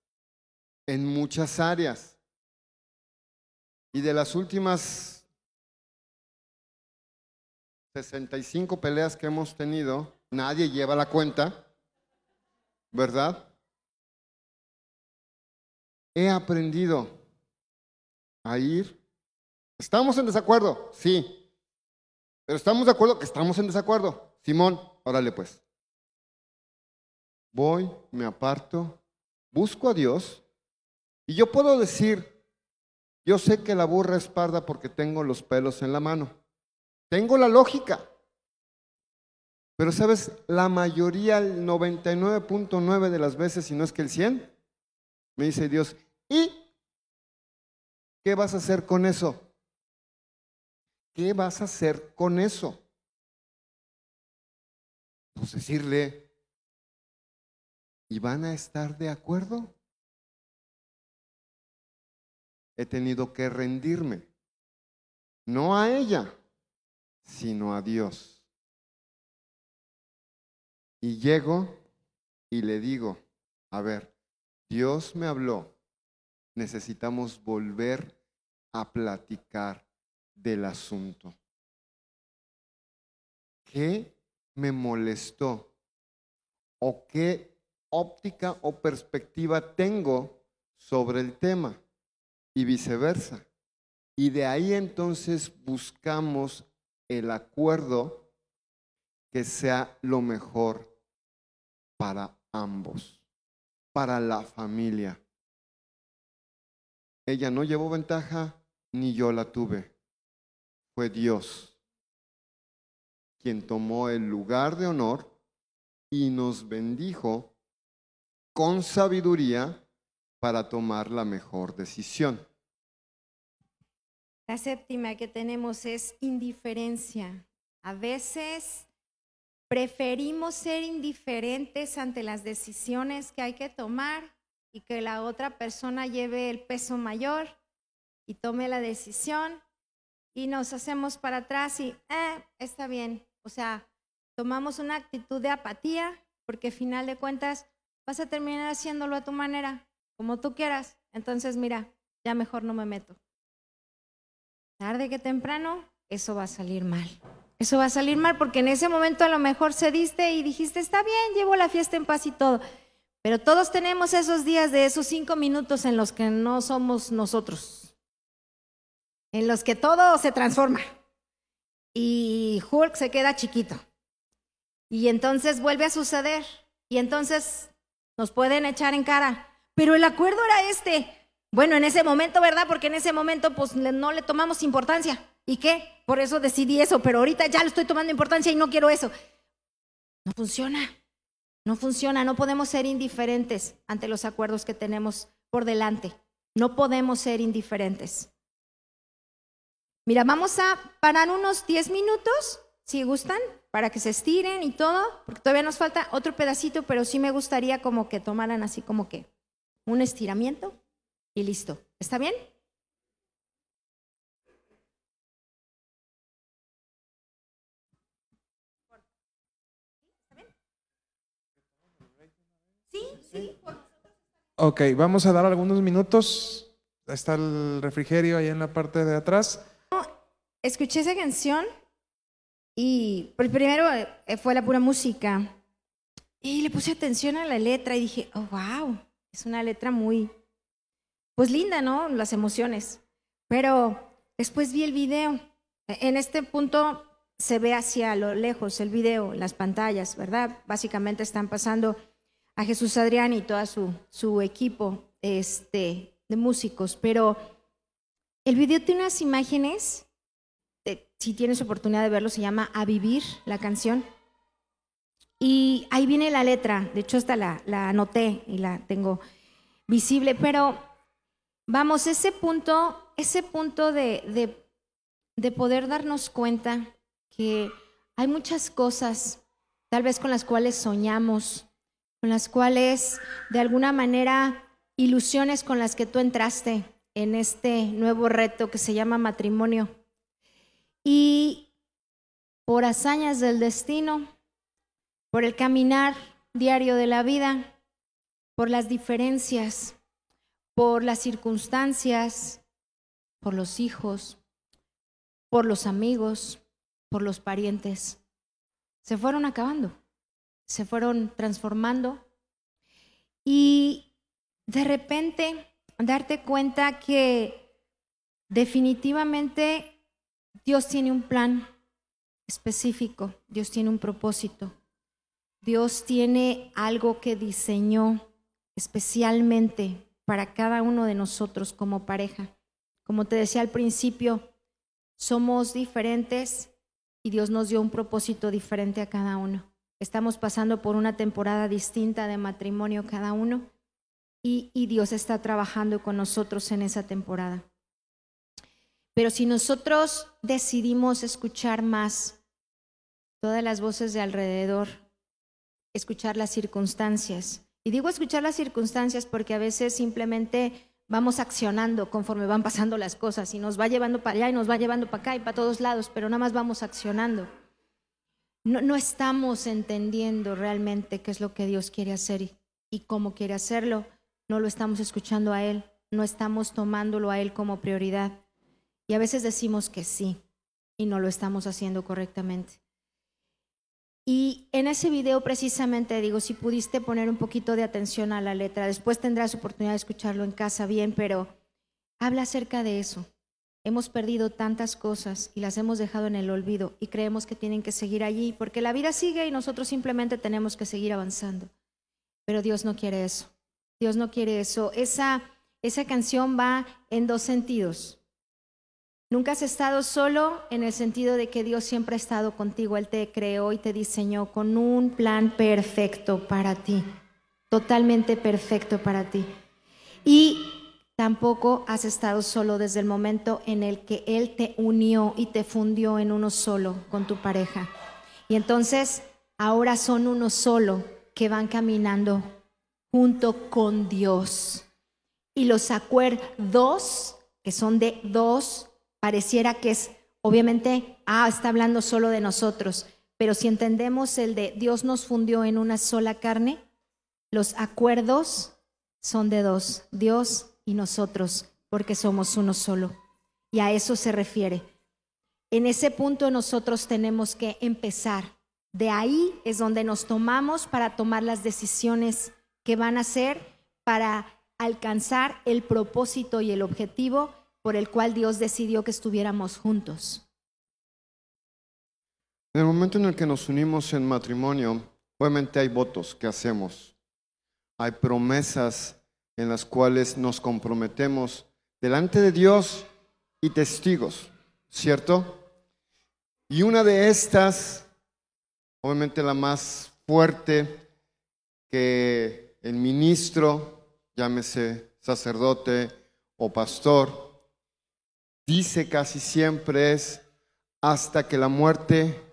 en muchas áreas. Y de las últimas 65 peleas que hemos tenido, nadie lleva la cuenta, ¿verdad? he aprendido a ir. ¿Estamos en desacuerdo? Sí. Pero estamos de acuerdo que estamos en desacuerdo. Simón, órale pues. Voy, me aparto, busco a Dios y yo puedo decir, yo sé que la burra es parda porque tengo los pelos en la mano. Tengo la lógica. Pero sabes, la mayoría, el 99.9 de las veces, si no es que el 100, me dice Dios, ¿Y qué vas a hacer con eso? ¿Qué vas a hacer con eso? Pues decirle, ¿y van a estar de acuerdo? He tenido que rendirme, no a ella, sino a Dios. Y llego y le digo, a ver, Dios me habló, necesitamos volver a platicar del asunto. ¿Qué me molestó? ¿O qué óptica o perspectiva tengo sobre el tema? Y viceversa. Y de ahí entonces buscamos el acuerdo que sea lo mejor para ambos, para la familia. Ella no llevó ventaja, ni yo la tuve. Fue Dios quien tomó el lugar de honor y nos bendijo con sabiduría para tomar la mejor decisión. La séptima que tenemos es indiferencia. A veces preferimos ser indiferentes ante las decisiones que hay que tomar y que la otra persona lleve el peso mayor y tome la decisión y nos hacemos para atrás y, eh, está bien. O sea, tomamos una actitud de apatía porque al final de cuentas vas a terminar haciéndolo a tu manera, como tú quieras. Entonces, mira, ya mejor no me meto tarde que temprano, eso va a salir mal. Eso va a salir mal porque en ese momento a lo mejor cediste y dijiste, está bien, llevo la fiesta en paz y todo. Pero todos tenemos esos días de esos cinco minutos en los que no somos nosotros, en los que todo se transforma y Hulk se queda chiquito. Y entonces vuelve a suceder y entonces nos pueden echar en cara. Pero el acuerdo era este, bueno, en ese momento, ¿verdad? Porque en ese momento pues no le tomamos importancia. ¿Y qué? Por eso decidí eso, pero ahorita ya le estoy tomando importancia y no quiero eso. No funciona. No funciona. No podemos ser indiferentes ante los acuerdos que tenemos por delante. No podemos ser indiferentes. Mira, vamos a parar unos 10 minutos, si gustan, para que se estiren y todo, porque todavía nos falta otro pedacito, pero sí me gustaría como que tomaran así como que un estiramiento y listo. ¿Está bien? Sí, sí. Ok, vamos a dar algunos minutos. Está el refrigerio ahí en la parte de atrás. Escuché esa canción y primero eh, fue la pura música y le puse atención a la letra y dije, oh, wow, es una letra muy, pues linda, ¿no? Las emociones. Pero después vi el video. En este punto se ve hacia lo lejos el video, las pantallas, ¿verdad? Básicamente están pasando a Jesús Adrián y todo su, su equipo este, de músicos, pero el video tiene unas imágenes, si tienes oportunidad de verlo, se llama A Vivir, la canción. Y ahí viene la letra, de hecho hasta la, anoté y la tengo visible, pero Vamos, ese punto, ese punto de, de, poder darnos cuenta que hay muchas cosas, tal vez con las cuales soñamos, con las cuales de alguna manera ilusiones con las que tú entraste en este nuevo reto que se llama matrimonio. Y por hazañas del destino, por el caminar diario de la vida, por las diferencias, por las circunstancias, por los hijos, por los amigos, por los parientes. Se fueron acabando, se fueron transformando y de repente darte cuenta que definitivamente Dios tiene un plan específico, Dios tiene un propósito, Dios tiene algo que diseñó especialmente para cada uno de nosotros como pareja. Como te decía al principio, somos diferentes y Dios nos dio un propósito diferente a cada uno. Estamos pasando por una temporada distinta de matrimonio cada uno y, y Dios está trabajando con nosotros en esa temporada. Pero si nosotros decidimos escuchar más todas las voces de alrededor, escuchar las circunstancias, y digo escuchar las circunstancias porque a veces simplemente vamos accionando conforme van pasando las cosas y nos va llevando para allá y nos va llevando para acá y para todos lados, pero nada más vamos accionando. No, no estamos entendiendo realmente qué es lo que Dios quiere hacer y, y cómo quiere hacerlo. no lo estamos escuchando a Él, no estamos tomándolo a Él como prioridad. Y a veces decimos que sí y no lo estamos haciendo correctamente. Y en ese video precisamente digo, si pudiste poner un poquito de atención a la letra, después tendrás oportunidad de escucharlo en casa bien, pero habla acerca de eso. Hemos perdido tantas cosas y las hemos dejado en el olvido y creemos que tienen que seguir allí porque la vida sigue y nosotros simplemente tenemos que seguir avanzando. Pero Dios no quiere eso. Dios no quiere eso. Esa, esa canción va en dos sentidos. Nunca has estado solo en el sentido de que Dios siempre ha estado contigo. Él te creó y te diseñó con un plan perfecto para ti, totalmente perfecto para ti. Y tampoco has estado solo desde el momento en el que Él te unió y te fundió en uno solo con tu pareja. Y entonces ahora son uno solo que van caminando junto con Dios. Y los acuerdos, que son de dos, pareciera que es, obviamente, ah, está hablando solo de nosotros, pero si entendemos el de Dios nos fundió en una sola carne, los acuerdos son de dos, Dios y nosotros, porque somos uno solo. Y a eso se refiere. En ese punto nosotros tenemos que empezar. De ahí es donde nos tomamos para tomar las decisiones que van a ser para alcanzar el propósito y el objetivo por el cual Dios decidió que estuviéramos juntos. En el momento en el que nos unimos en matrimonio, obviamente hay votos que hacemos, hay promesas en las cuales nos comprometemos delante de Dios y testigos, ¿cierto? Y una de estas, obviamente la más fuerte, que el ministro, llámese sacerdote o pastor, dice casi siempre es hasta que la muerte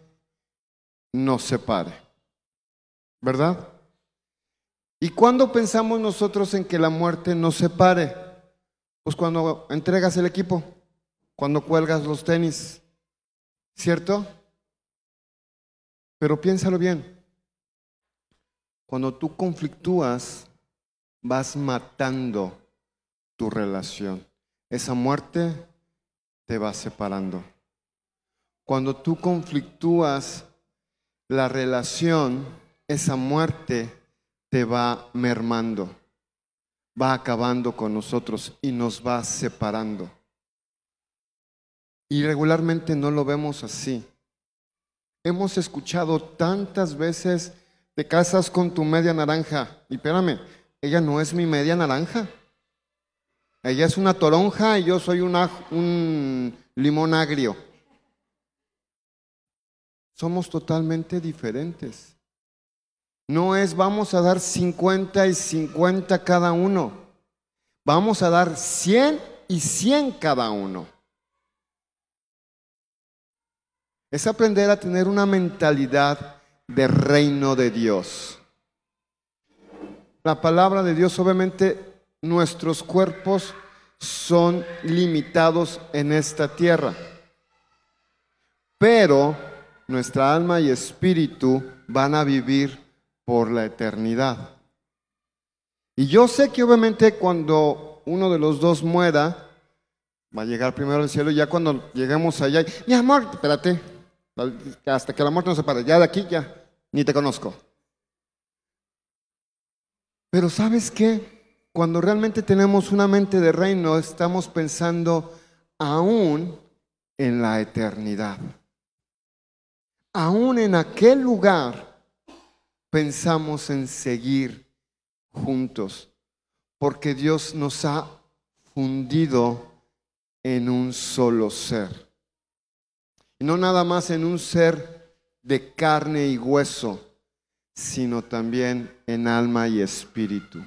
nos separe. ¿Verdad? ¿Y cuándo pensamos nosotros en que la muerte nos separe? Pues cuando entregas el equipo, cuando cuelgas los tenis, ¿cierto? Pero piénsalo bien. Cuando tú conflictúas, vas matando tu relación. Esa muerte te va separando. Cuando tú conflictúas la relación, esa muerte te va mermando, va acabando con nosotros y nos va separando. Y regularmente no lo vemos así. Hemos escuchado tantas veces, te casas con tu media naranja. Y espérame, ella no es mi media naranja. Ella es una toronja y yo soy un limón agrio. Somos totalmente diferentes. No es vamos a dar 50 y 50 cada uno. Vamos a dar 100 y 100 cada uno. Es aprender a tener una mentalidad de reino de Dios. La palabra de Dios obviamente nuestros cuerpos son limitados en esta tierra, pero nuestra alma y espíritu van a vivir por la eternidad. Y yo sé que obviamente cuando uno de los dos muera, va a llegar primero al cielo ya cuando lleguemos allá, mi amor, espérate, hasta que la muerte no se pare, ya de aquí ya, ni te conozco. Pero ¿sabes qué? Cuando realmente tenemos una mente de reino, estamos pensando aún en la eternidad. Aún en aquel lugar pensamos en seguir juntos, porque Dios nos ha fundido en un solo ser. Y no nada más en un ser de carne y hueso, sino también en alma y espíritu.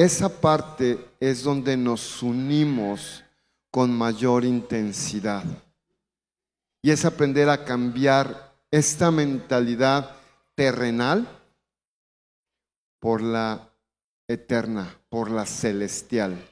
Esa parte es donde nos unimos con mayor intensidad. Y es aprender a cambiar esta mentalidad terrenal por la eterna, por la celestial.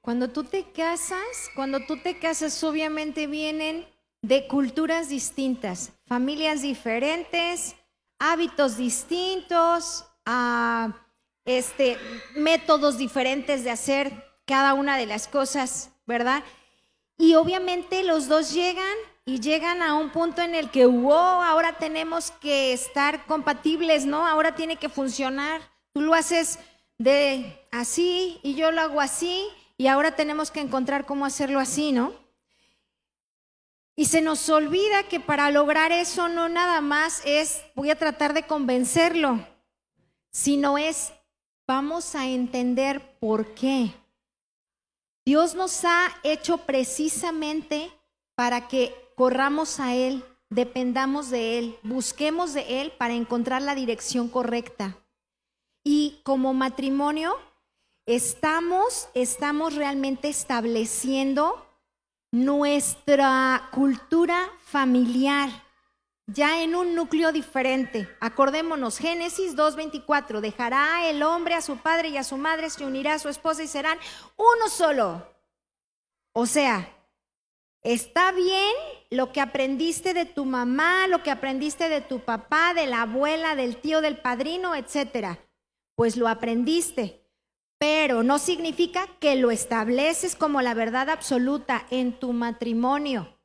Cuando tú te casas, cuando tú te casas obviamente vienen de culturas distintas, familias diferentes, hábitos distintos, a este, métodos diferentes de hacer cada una de las cosas, ¿verdad? Y obviamente los dos llegan y llegan a un punto en el que, wow, ahora tenemos que estar compatibles, ¿no? Ahora tiene que funcionar. Tú lo haces de así y yo lo hago así y ahora tenemos que encontrar cómo hacerlo así, ¿no? Y se nos olvida que para lograr eso no nada más es voy a tratar de convencerlo, sino es vamos a entender por qué. Dios nos ha hecho precisamente para que corramos a Él, dependamos de Él, busquemos de Él para encontrar la dirección correcta. Y como matrimonio, estamos, estamos realmente estableciendo nuestra cultura familiar ya en un núcleo diferente. Acordémonos, Génesis 2.24, dejará el hombre a su padre y a su madre, se unirá a su esposa y serán uno solo. O sea, está bien lo que aprendiste de tu mamá, lo que aprendiste de tu papá, de la abuela, del tío, del padrino, etcétera. Pues lo aprendiste, pero no significa que lo estableces como la verdad absoluta en tu matrimonio.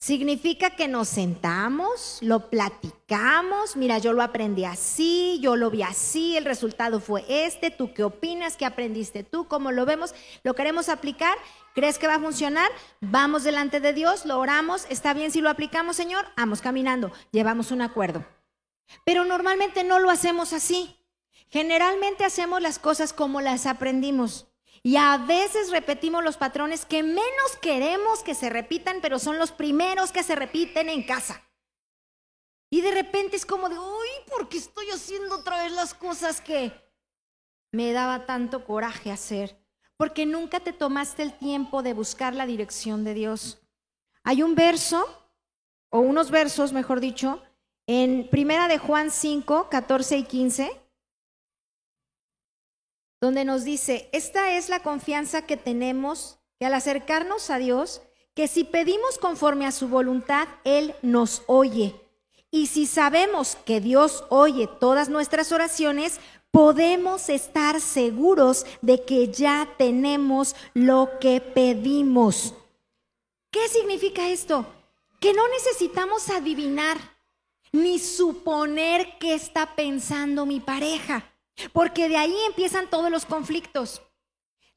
Significa que nos sentamos, lo platicamos, mira, yo lo aprendí así, yo lo vi así, el resultado fue este, ¿tú qué opinas? ¿Qué aprendiste tú? ¿Cómo lo vemos? ¿Lo queremos aplicar? ¿Crees que va a funcionar? Vamos delante de Dios, lo oramos, está bien si lo aplicamos, Señor, vamos caminando, llevamos un acuerdo. Pero normalmente no lo hacemos así. Generalmente hacemos las cosas como las aprendimos. Y a veces repetimos los patrones que menos queremos que se repitan, pero son los primeros que se repiten en casa. Y de repente es como de, uy, ¿por qué estoy haciendo otra vez las cosas que me daba tanto coraje hacer? Porque nunca te tomaste el tiempo de buscar la dirección de Dios. Hay un verso, o unos versos, mejor dicho, en Primera de Juan 5, 14 y 15 donde nos dice, esta es la confianza que tenemos, que al acercarnos a Dios, que si pedimos conforme a su voluntad, Él nos oye. Y si sabemos que Dios oye todas nuestras oraciones, podemos estar seguros de que ya tenemos lo que pedimos. ¿Qué significa esto? Que no necesitamos adivinar ni suponer qué está pensando mi pareja. Porque de ahí empiezan todos los conflictos.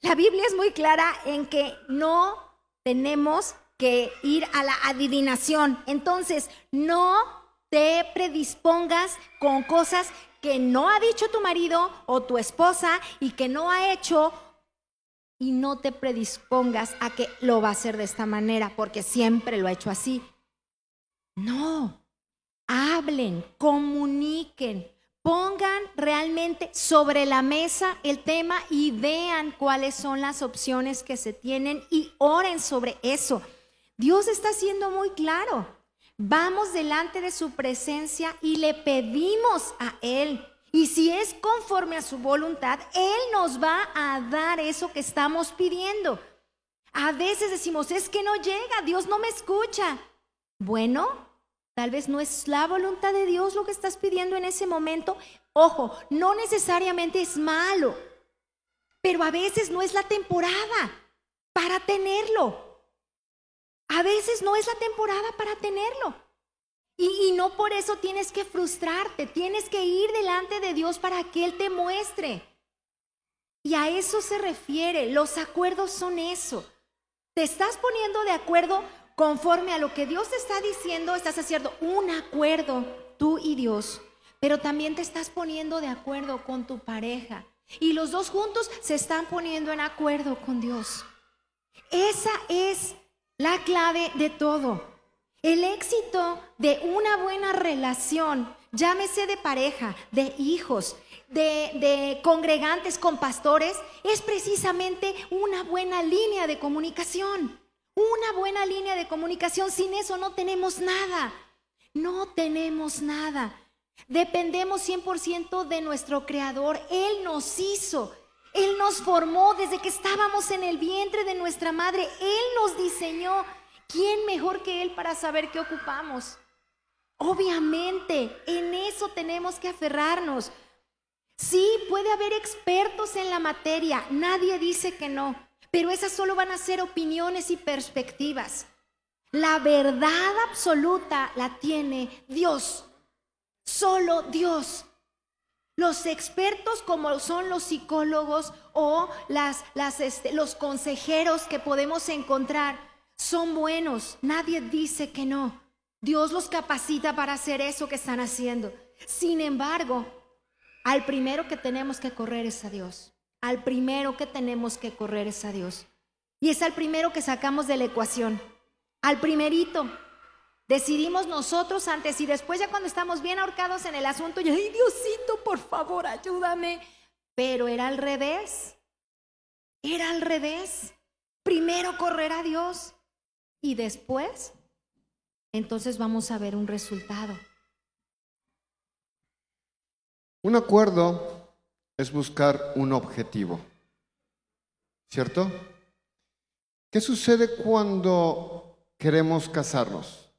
La Biblia es muy clara en que no tenemos que ir a la adivinación. Entonces, no te predispongas con cosas que no ha dicho tu marido o tu esposa y que no ha hecho y no te predispongas a que lo va a hacer de esta manera porque siempre lo ha hecho así. No, hablen, comuniquen, Pongan realmente sobre la mesa el tema y vean cuáles son las opciones que se tienen y oren sobre eso. Dios está siendo muy claro. Vamos delante de su presencia y le pedimos a Él. Y si es conforme a su voluntad, Él nos va a dar eso que estamos pidiendo. A veces decimos, es que no llega, Dios no me escucha. Bueno, Tal vez no es la voluntad de Dios lo que estás pidiendo en ese momento. Ojo, no necesariamente es malo, pero a veces no es la temporada para tenerlo. A veces no es la temporada para tenerlo. Y, no por eso tienes que frustrarte, tienes que ir delante de Dios para que Él te muestre. Y a eso se refiere, los acuerdos son eso. Te estás poniendo de acuerdo conforme a lo que Dios está diciendo, estás haciendo un acuerdo tú y Dios, pero también te estás poniendo de acuerdo con tu pareja. Y los dos juntos se están poniendo en acuerdo con Dios. Esa es la clave de todo. El éxito de una buena relación, llámese de pareja, de hijos, de, de, congregantes con pastores, es precisamente una buena línea de comunicación. Una buena línea de comunicación, sin eso no tenemos nada. No tenemos nada. Dependemos 100% de nuestro Creador. Él nos hizo. Él nos formó desde que estábamos en el vientre de nuestra madre. Él nos diseñó. ¿Quién mejor que Él para saber qué ocupamos? Obviamente, en eso tenemos que aferrarnos. Sí, puede haber expertos en la materia, nadie dice que no, pero esas solo van a ser opiniones y perspectivas. La verdad absoluta la tiene Dios, solo Dios. Los expertos como son los psicólogos o las, este, los consejeros que podemos encontrar son buenos, nadie dice que no. Dios los capacita para hacer eso que están haciendo. Sin embargo, al primero que tenemos que correr es a Dios. Al primero que tenemos que correr es a Dios. Y es al primero que sacamos de la ecuación. Al primerito. Decidimos nosotros antes y después ya cuando estamos bien ahorcados en el asunto, y ay Diosito, por favor, ayúdame. Pero era al revés. Era al revés. Primero correr a Dios y después, entonces vamos a ver un resultado. Un acuerdo es buscar un objetivo, ¿cierto? ¿Qué sucede cuando queremos casarnos?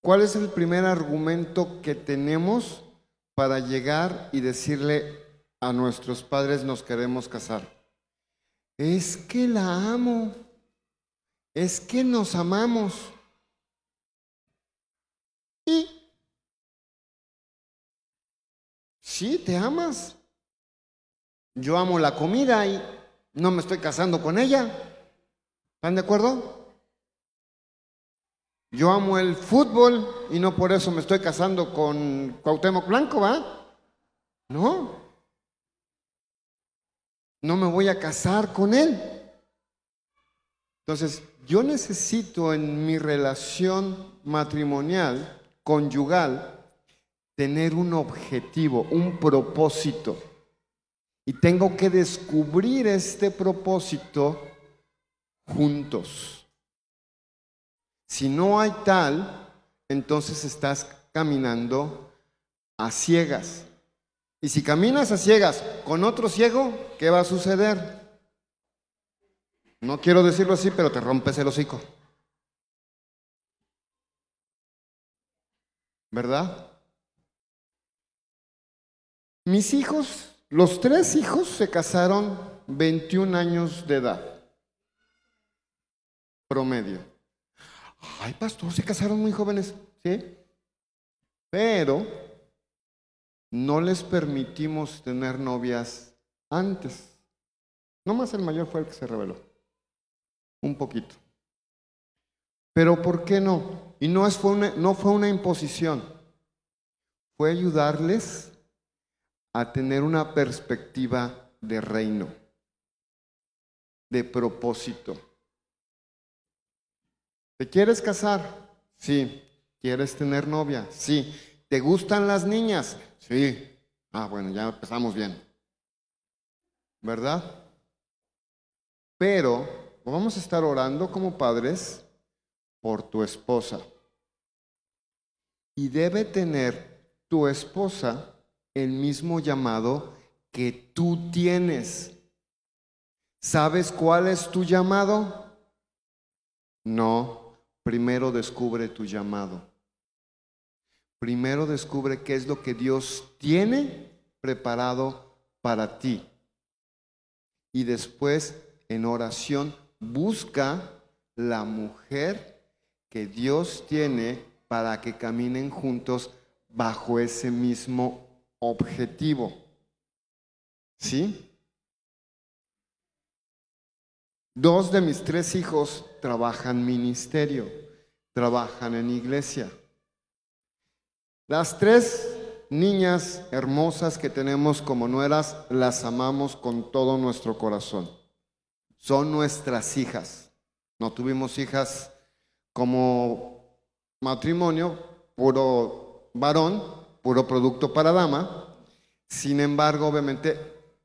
¿Cuál es el primer argumento que tenemos para llegar y decirle a nuestros padres nos queremos casar? Es que la amo, es que nos amamos. Y Sí, te amas. Yo amo la comida y no me estoy casando con ella. ¿Están de acuerdo? Yo amo el fútbol y no por eso me estoy casando con Cuauhtémoc Blanco, ¿va? No. No me voy a casar con él. Entonces, yo necesito en mi relación matrimonial, conyugal, tener un objetivo, un propósito. Y tengo que descubrir este propósito juntos. Si no hay tal, entonces estás caminando a ciegas. Y si caminas a ciegas con otro ciego, ¿qué va a suceder? No quiero decirlo así, pero te rompes el hocico. ¿Verdad? Mis hijos, los tres hijos se casaron 21 años de edad. Promedio. Ay, pastor, se casaron muy jóvenes, ¿sí? Pero no les permitimos tener novias antes. Nomás el mayor fue el que se reveló. Un poquito. Pero ¿por qué no? Y no, fue no fue una imposición. Fue ayudarles a tener una perspectiva de reino, de propósito. ¿Te quieres casar? Sí. ¿Quieres tener novia? Sí. ¿Te gustan las niñas? Sí. Ah, bueno, ya empezamos bien. ¿Verdad? Pero vamos a estar orando como padres por tu esposa. Y debe tener tu esposa el mismo llamado que tú tienes. ¿Sabes cuál es tu llamado? No, primero descubre tu llamado. Primero descubre qué es lo que Dios tiene preparado para ti. Y después, en oración, busca la mujer que Dios tiene para que caminen juntos bajo ese mismo objetivo. ¿Sí? Dos de mis tres hijos trabajan ministerio, trabajan en iglesia. Las tres niñas hermosas que tenemos como nueras, las amamos con todo nuestro corazón. Son nuestras hijas. No tuvimos hijas como matrimonio, puro varón, puro producto para dama. Sin embargo, obviamente,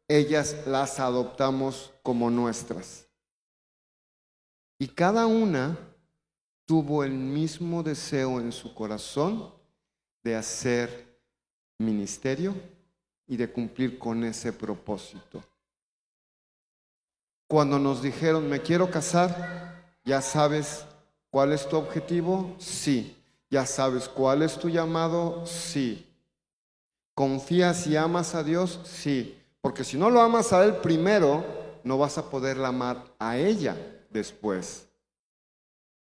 ellas las adoptamos como nuestras. Y cada una tuvo el mismo deseo en su corazón de hacer ministerio y de cumplir con ese propósito. Cuando nos dijeron, me quiero casar, ya sabes cuál es tu objetivo, sí. Ya sabes cuál es tu llamado, sí. ¿Confías y amas a Dios? Sí, porque si no lo amas a Él primero, no vas a poderla amar a ella después.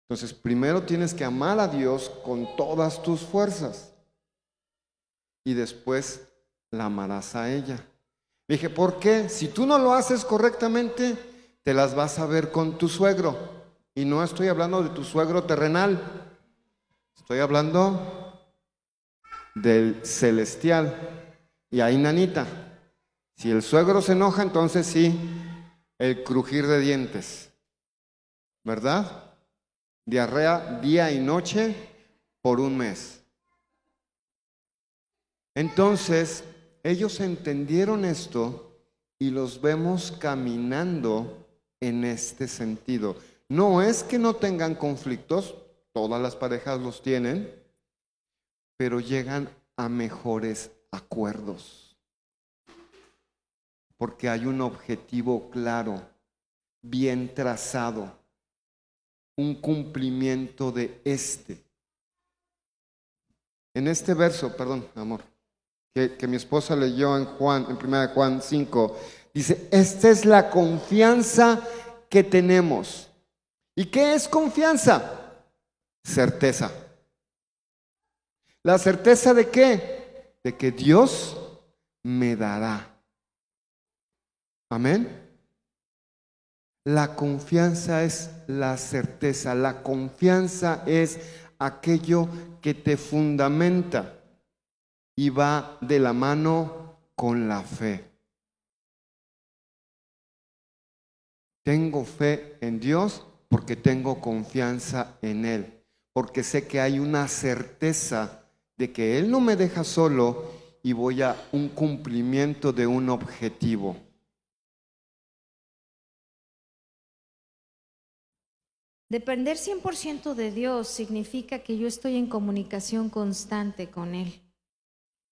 Entonces, primero tienes que amar a Dios con todas tus fuerzas y después la amarás a ella. Dije, ¿por qué? Si tú no lo haces correctamente, te las vas a ver con tu suegro. Y no estoy hablando de tu suegro terrenal, estoy hablando del celestial. Y ahí, nanita, si el suegro se enoja, entonces sí, el crujir de dientes, ¿verdad? Diarrea día y noche por un mes. Entonces, ellos entendieron esto y los vemos caminando en este sentido. No es que no tengan conflictos, todas las parejas los tienen, pero llegan a mejores acuerdos. Porque hay un objetivo claro, bien trazado, un cumplimiento de este. En este verso, perdón, amor, que, que mi esposa leyó en Juan, en 1 Juan 5, dice, esta es la confianza que tenemos. ¿Y qué es confianza? Certeza. ¿La certeza de qué? De que Dios me dará. Amén. La confianza es la certeza. La confianza es aquello que te fundamenta y va de la mano con la fe. Tengo fe en Dios porque tengo confianza en Él, porque sé que hay una certeza de que Él no me deja solo y voy a un cumplimiento de un objetivo. Depender 100% de Dios significa que yo estoy en comunicación constante con Él.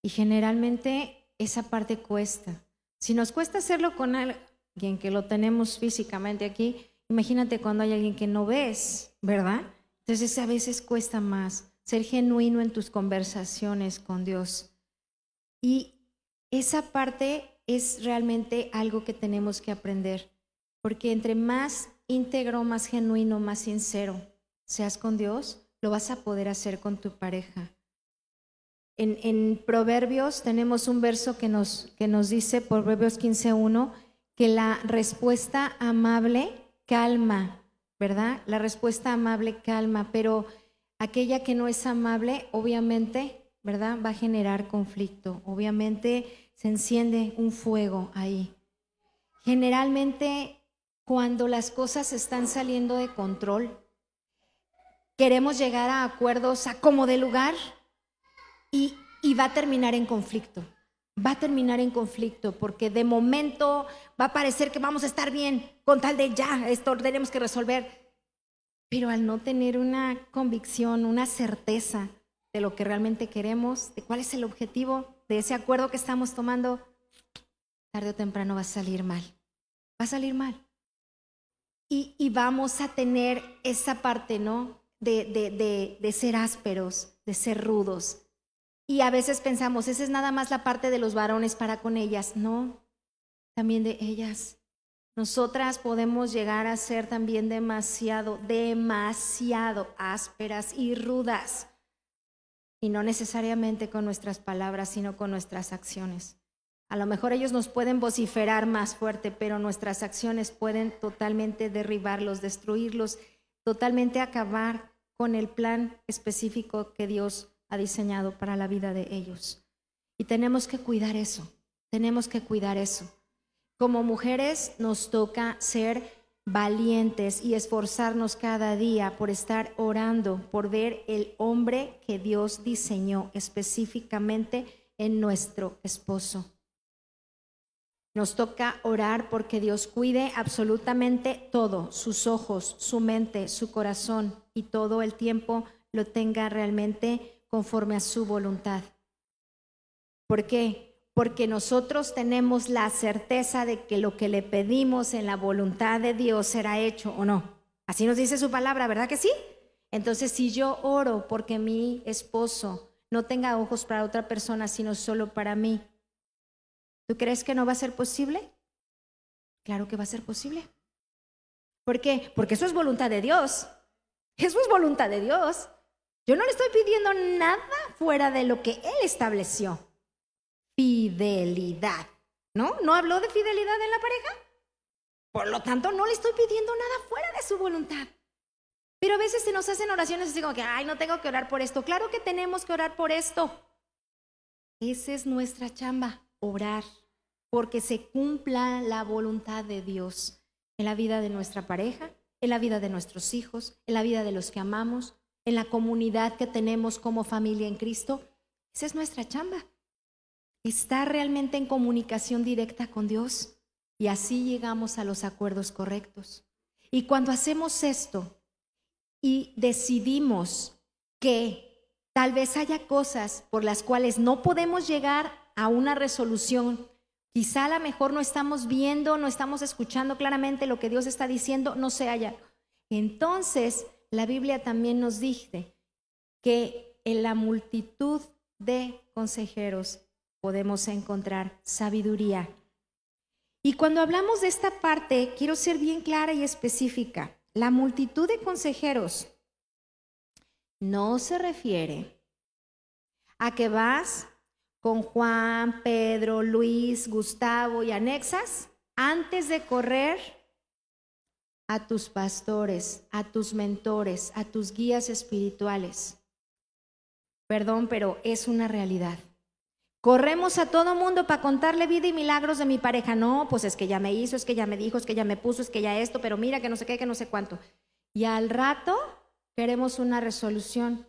Y generalmente esa parte cuesta. Si nos cuesta hacerlo con alguien que lo tenemos físicamente aquí, imagínate cuando hay alguien que no ves, ¿verdad? Entonces a veces cuesta más ser genuino en tus conversaciones con Dios. Y esa parte es realmente algo que tenemos que aprender, porque entre más íntegro, más genuino, más sincero seas con Dios, lo vas a poder hacer con tu pareja. En, Proverbios tenemos un verso que nos, que nos dice, Proverbios 15.1, que la respuesta amable calma, ¿verdad? La respuesta amable calma, pero aquella que no es amable, obviamente, ¿verdad? Va a generar conflicto. Obviamente se enciende un fuego ahí. Generalmente cuando las cosas están saliendo de control, queremos llegar a acuerdos a como de lugar y, va a terminar en conflicto. Va a terminar en conflicto porque de momento va a parecer que vamos a estar bien con tal de ya, esto tenemos que resolver. Pero al no tener una convicción, una certeza de lo que realmente queremos, de cuál es el objetivo de ese acuerdo que estamos tomando, tarde o temprano va a salir mal. Va a salir mal. Y, y vamos a tener esa parte, ¿no? De, de, de, de ser ásperos, de ser rudos, y a veces pensamos, esa es nada más la parte de los varones para con ellas. No, también de ellas. Nosotras podemos llegar a ser también demasiado, demasiado ásperas y rudas. Y no necesariamente con nuestras palabras, sino con nuestras acciones. A lo mejor ellos nos pueden vociferar más fuerte, pero nuestras acciones pueden totalmente derribarlos, destruirlos, totalmente acabar con el plan específico que Dios ha diseñado para la vida de ellos. Y tenemos que cuidar eso, tenemos que cuidar eso. Como mujeres nos toca ser valientes y esforzarnos cada día por estar orando, por ver el hombre que Dios diseñó específicamente en nuestro esposo. Nos toca orar porque Dios cuide absolutamente todo, sus ojos, su mente, su corazón y todo el tiempo lo tenga realmente conforme a su voluntad. ¿Por qué? Porque nosotros tenemos la certeza de que lo que le pedimos en la voluntad de Dios será hecho o no. Así nos dice su palabra, ¿verdad que sí? Entonces, si yo oro porque mi esposo no tenga ojos para otra persona, sino solo para mí. ¿Tú crees que no va a ser posible? Claro que va a ser posible. ¿Por qué? Porque eso es voluntad de Dios. Eso es voluntad de Dios. Yo no le estoy pidiendo nada fuera de lo que Él estableció. Fidelidad. ¿No? ¿No habló de fidelidad en la pareja? Por lo tanto, no le estoy pidiendo nada fuera de su voluntad. Pero a veces se nos hacen oraciones así como que, ay, no tengo que orar por esto. Claro que tenemos que orar por esto. Esa es nuestra chamba, orar, porque se cumpla la voluntad de Dios en la vida de nuestra pareja, en la vida de nuestros hijos, en la vida de los que amamos, en la comunidad que tenemos como familia en Cristo. Esa es nuestra chamba. Estar realmente en comunicación directa con Dios y así llegamos a los acuerdos correctos. Y cuando hacemos esto y decidimos que tal vez haya cosas por las cuales no podemos llegar a una resolución, quizá a lo mejor no estamos viendo, no estamos escuchando claramente lo que Dios está diciendo, no se haya. Entonces, la Biblia también nos dice que en la multitud de consejeros podemos encontrar sabiduría. Y cuando hablamos de esta parte, quiero ser bien clara y específica. La multitud de consejeros no se refiere a que vas con Juan, Pedro, Luis, Gustavo y anexas antes de correr a tus pastores, a tus mentores, a tus guías espirituales. Perdón, pero es una realidad. Corremos a todo mundo para contarle vida y milagros de mi pareja. No, pues es que ya me hizo, es que ya me dijo, es que ya me puso, es que ya esto, pero mira que no sé qué, que no sé cuánto. Y al rato queremos una resolución.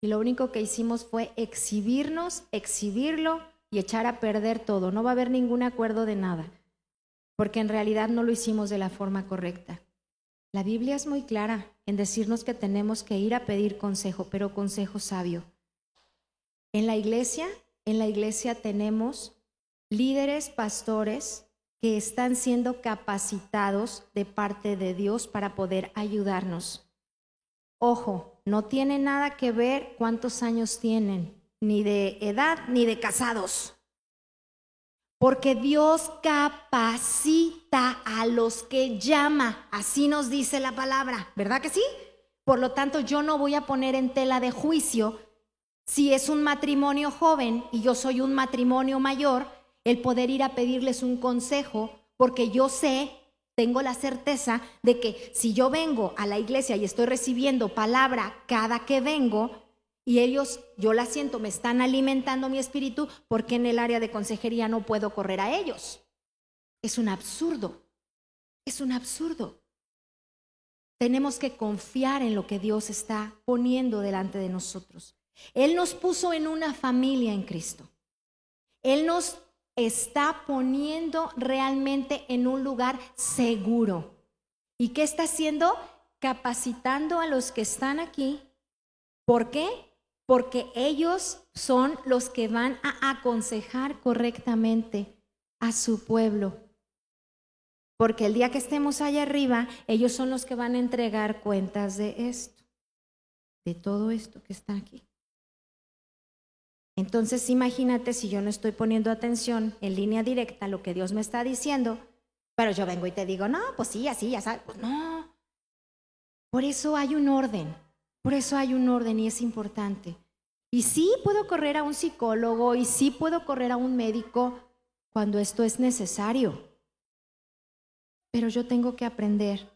Y lo único que hicimos fue exhibirnos, exhibirlo y echar a perder todo. No va a haber ningún acuerdo de nada, porque en realidad no lo hicimos de la forma correcta. La Biblia es muy clara en decirnos que tenemos que ir a pedir consejo, pero consejo sabio. En la iglesia, en la iglesia tenemos líderes, pastores que están siendo capacitados de parte de Dios para poder ayudarnos. Ojo, no tiene nada que ver cuántos años tienen, ni de edad, ni de casados. Porque Dios capacita a los que llama, así nos dice la palabra, ¿verdad que sí? Por lo tanto, yo no voy a poner en tela de juicio si es un matrimonio joven y yo soy un matrimonio mayor, el poder ir a pedirles un consejo, porque yo sé, tengo la certeza de que si yo vengo a la iglesia y estoy recibiendo palabra cada que vengo, y ellos, yo la siento, me están alimentando mi espíritu porque en el área de consejería no puedo correr a ellos. Es un absurdo, es un absurdo. Tenemos que confiar en lo que Dios está poniendo delante de nosotros. Él nos puso en una familia en Cristo. Él nos está poniendo realmente en un lugar seguro. ¿Y qué está haciendo? Capacitando a los que están aquí. ¿Por qué? Porque ellos son los que van a aconsejar correctamente a su pueblo. Porque el día que estemos allá arriba, ellos son los que van a entregar cuentas de esto, de todo esto que está aquí. Entonces imagínate si yo no estoy poniendo atención en línea directa a lo que Dios me está diciendo, pero yo vengo y te digo, no, pues sí, así, ya sabes, pues no. Por eso hay un orden. Por eso hay un orden y es importante. Y sí puedo correr a un psicólogo y sí puedo correr a un médico cuando esto es necesario. Pero yo tengo que aprender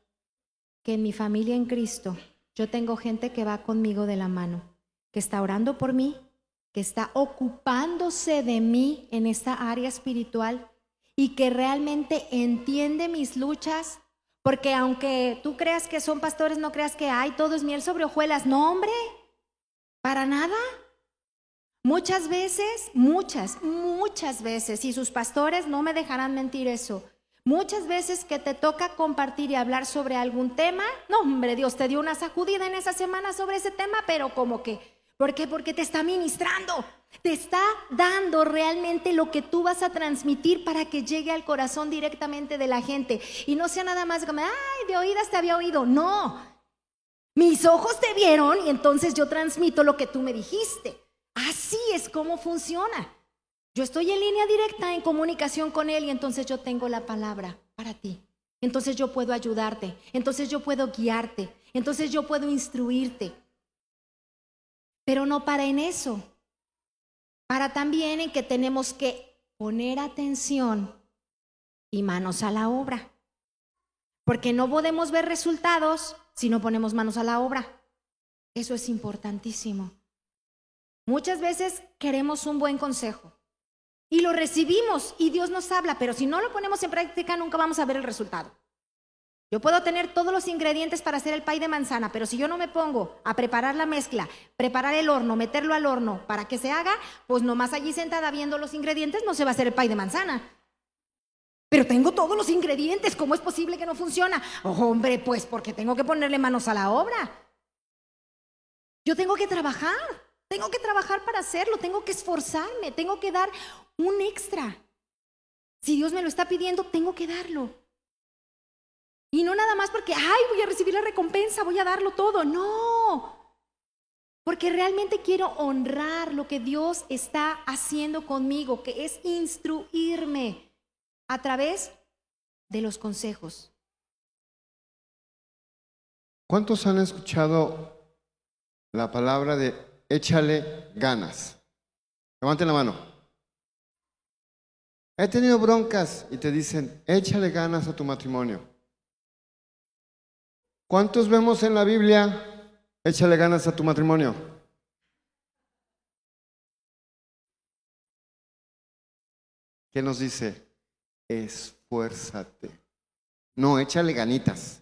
que en mi familia en Cristo yo tengo gente que va conmigo de la mano, que está orando por mí, que está ocupándose de mí en esta área espiritual y que realmente entiende mis luchas, porque aunque tú creas que son pastores, no creas que hay todo es miel sobre hojuelas. No, hombre, para nada. Muchas veces, muchas, muchas veces, y sus pastores no me dejarán mentir eso. Muchas veces que te toca compartir y hablar sobre algún tema, no, hombre, Dios te dio una sacudida en esa semana sobre ese tema, pero como que, ¿por qué? Porque te está ministrando, te está dando realmente lo que tú vas a transmitir para que llegue al corazón directamente de la gente y no sea nada más como, ay, de oídas te había oído. No, mis ojos te vieron y entonces yo transmito lo que tú me dijiste. Así cómo funciona. Yo estoy en línea directa, en comunicación con Él y entonces yo tengo la palabra para ti. Entonces yo puedo ayudarte, entonces yo puedo guiarte, entonces yo puedo instruirte. Pero no para en eso, para también en que tenemos que poner atención y manos a la obra. Porque no podemos ver resultados si no ponemos manos a la obra. Eso es importantísimo. Muchas veces queremos un buen consejo y lo recibimos y Dios nos habla, pero si no lo ponemos en práctica nunca vamos a ver el resultado. Yo puedo tener todos los ingredientes para hacer el pay de manzana, pero si yo no me pongo a preparar la mezcla, preparar el horno, meterlo al horno para que se haga, pues nomás allí sentada viendo los ingredientes no se va a hacer el pay de manzana. Pero tengo todos los ingredientes, ¿cómo es posible que no funciona? hombre, pues porque tengo que ponerle manos a la obra. Yo tengo que trabajar, tengo que trabajar para hacerlo, tengo que esforzarme, tengo que dar un extra. Si Dios me lo está pidiendo, tengo que darlo. Y no nada más porque, ay, voy a recibir la recompensa, voy a darlo todo. No. Porque realmente quiero honrar lo que Dios está haciendo conmigo, que es instruirme a través de los consejos. ¿Cuántos han escuchado la palabra de échale ganas? Levanten la mano. He tenido broncas y te dicen, échale ganas a tu matrimonio. ¿Cuántos vemos en la Biblia, échale ganas a tu matrimonio? ¿Qué nos dice? Esfuérzate. No, échale ganitas.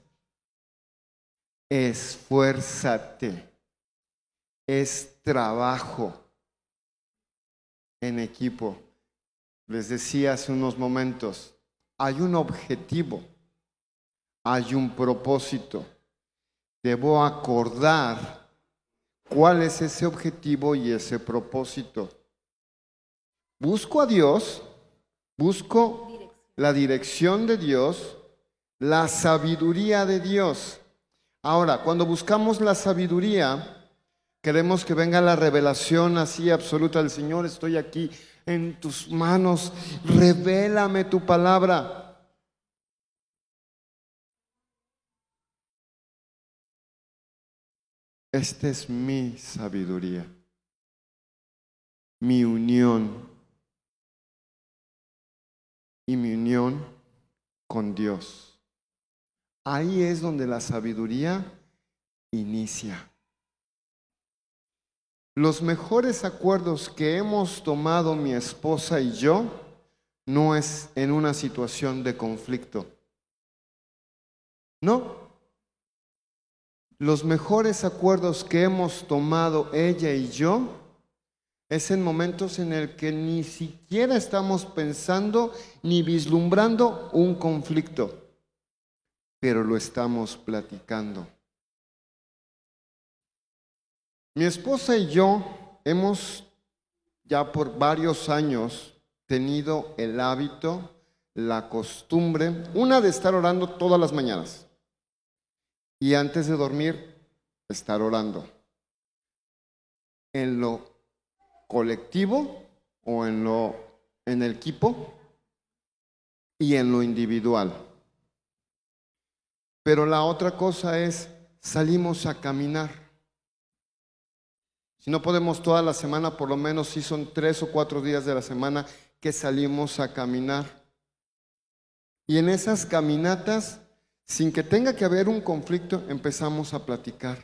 Esfuérzate. Es trabajo en equipo les decía hace unos momentos, hay un objetivo, hay un propósito. Debo acordar cuál es ese objetivo y ese propósito. Busco a Dios, busco la dirección de Dios, la sabiduría de Dios. Ahora, cuando buscamos la sabiduría, queremos que venga la revelación así absoluta del Señor, estoy aquí en tus manos, revélame tu palabra. Esta es mi sabiduría, mi unión y mi unión con Dios. Ahí es donde la sabiduría inicia. Los mejores acuerdos que hemos tomado mi esposa y yo no es en una situación de conflicto. No. Los mejores acuerdos que hemos tomado ella y yo es en momentos en el que ni siquiera estamos pensando ni vislumbrando un conflicto, pero lo estamos platicando. Mi esposa y yo hemos ya por varios años tenido el hábito, la costumbre, una de estar orando todas las mañanas y antes de dormir estar orando. En lo colectivo o en lo en el equipo y en lo individual. Pero la otra cosa es salimos a caminar. Si no podemos toda la semana, por lo menos si son tres o cuatro días de la semana que salimos a caminar. Y en esas caminatas, sin que tenga que haber un conflicto, empezamos a platicar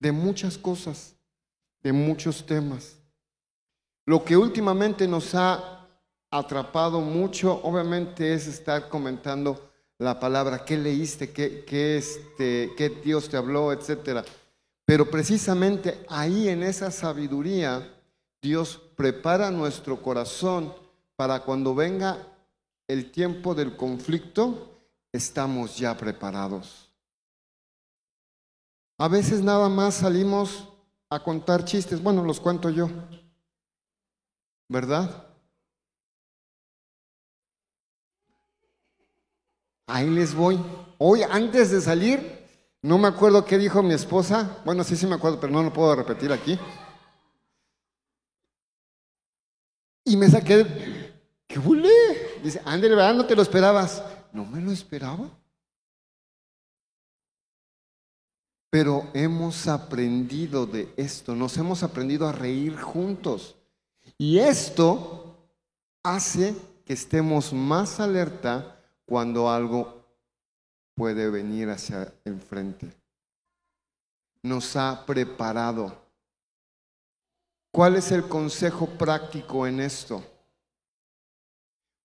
de muchas cosas, de muchos temas. Lo que últimamente nos ha atrapado mucho, obviamente, es estar comentando la palabra, qué leíste, qué, este, Dios te habló, etcétera. Pero precisamente ahí en esa sabiduría, Dios prepara nuestro corazón para cuando venga el tiempo del conflicto, estamos ya preparados. A veces nada más salimos a contar chistes, bueno, los cuento yo, ¿verdad? Ahí les voy. Hoy, antes de salir, no me acuerdo qué dijo mi esposa. Bueno, sí, sí me acuerdo, pero no lo puedo repetir aquí. Y me saqué, ¿qué bulé? Dice, ándale, ¿verdad? No te lo esperabas. No me lo esperaba. Pero hemos aprendido de esto, nos hemos aprendido a reír juntos. Y esto hace que estemos más alerta cuando algo puede venir hacia enfrente. Nos ha preparado. ¿Cuál es el consejo práctico en esto?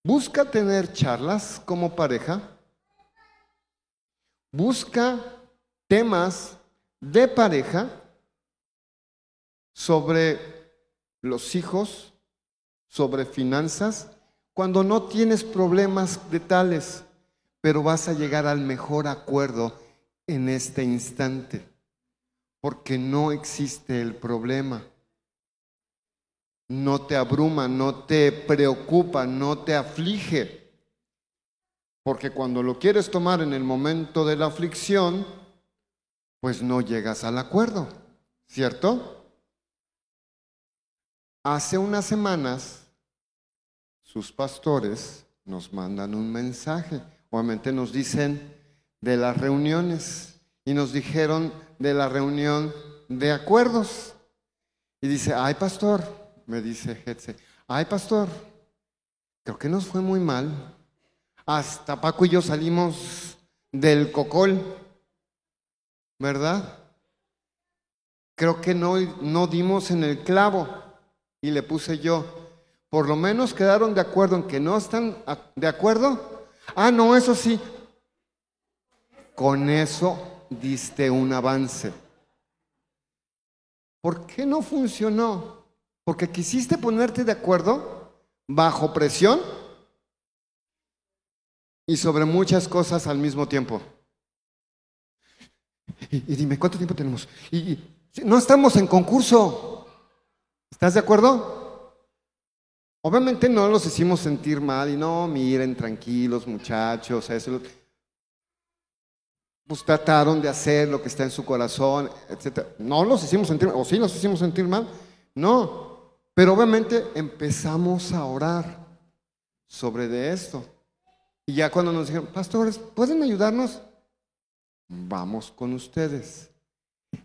Busca tener charlas como pareja. Busca temas de pareja sobre los hijos, sobre finanzas, cuando no tienes problemas de tales, pero vas a llegar al mejor acuerdo en este instante, porque no existe el problema. No te abruma, no te preocupa, no te aflige. Porque cuando lo quieres tomar en el momento de la aflicción, pues no llegas al acuerdo, ¿cierto? Hace unas semanas, sus pastores nos mandan un mensaje, obviamente nos dicen de las reuniones y nos dijeron de la reunión de acuerdos. Y dice, ay pastor, me dice Hetze, ay pastor, creo que nos fue muy mal. Hasta Paco y yo salimos del cocol ¿verdad? Creo que no, no dimos en el clavo y le puse yo. Por lo menos quedaron de acuerdo en que no están de acuerdo. Ah, no, eso sí. Con eso diste un avance. ¿Por qué no funcionó? Porque quisiste ponerte de acuerdo bajo presión y sobre muchas cosas al mismo tiempo. Y, dime, ¿cuánto tiempo tenemos? Y, no estamos en concurso. ¿Estás de acuerdo? Obviamente no los hicimos sentir mal y no, miren, tranquilos muchachos, eso. Pues trataron de hacer lo que está en su corazón, etc. No los hicimos sentir mal, o sí los hicimos sentir mal, no. Pero obviamente empezamos a orar sobre de esto. Y ya cuando nos dijeron, pastores, ¿pueden ayudarnos? vamos con ustedes,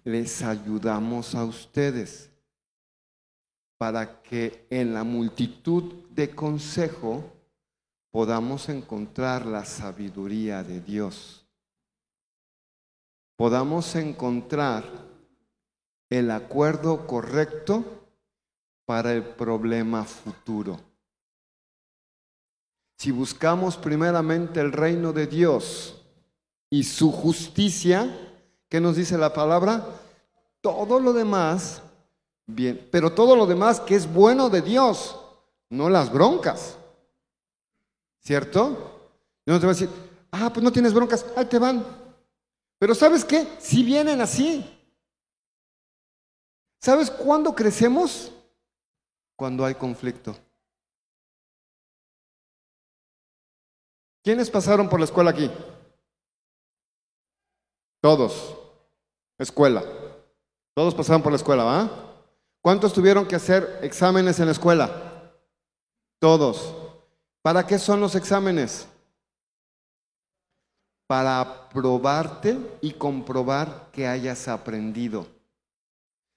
les ayudamos a ustedes para que en la multitud de consejo podamos encontrar la sabiduría de Dios, podamos encontrar el acuerdo correcto para el problema futuro. Si buscamos primeramente el reino de Dios, y su justicia, ¿qué nos dice la palabra? Todo lo demás, bien, pero todo lo demás que es bueno de Dios, no las broncas. ¿Cierto? no te va a decir, ah, pues no tienes broncas, ahí te van. Pero ¿sabes qué? Si vienen así. ¿Sabes cuándo crecemos? Cuando hay conflicto. ¿Quiénes pasaron por la escuela aquí? Todos. Escuela. Todos pasaron por la escuela, ¿va? ¿Cuántos tuvieron que hacer exámenes en la escuela? Todos. ¿Para qué son los exámenes? Para probarte y comprobar que hayas aprendido.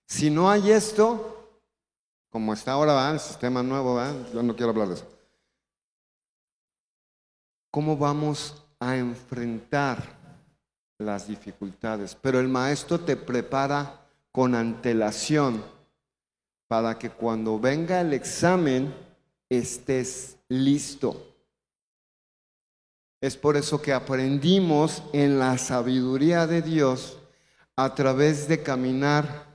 Si no hay esto, como está ahora, ¿va? el sistema nuevo, ¿va? yo no quiero hablar de eso. ¿Cómo vamos a enfrentar las dificultades, pero el maestro te prepara con antelación para que cuando venga el examen estés listo. Es por eso que aprendimos en la sabiduría de Dios a través de caminar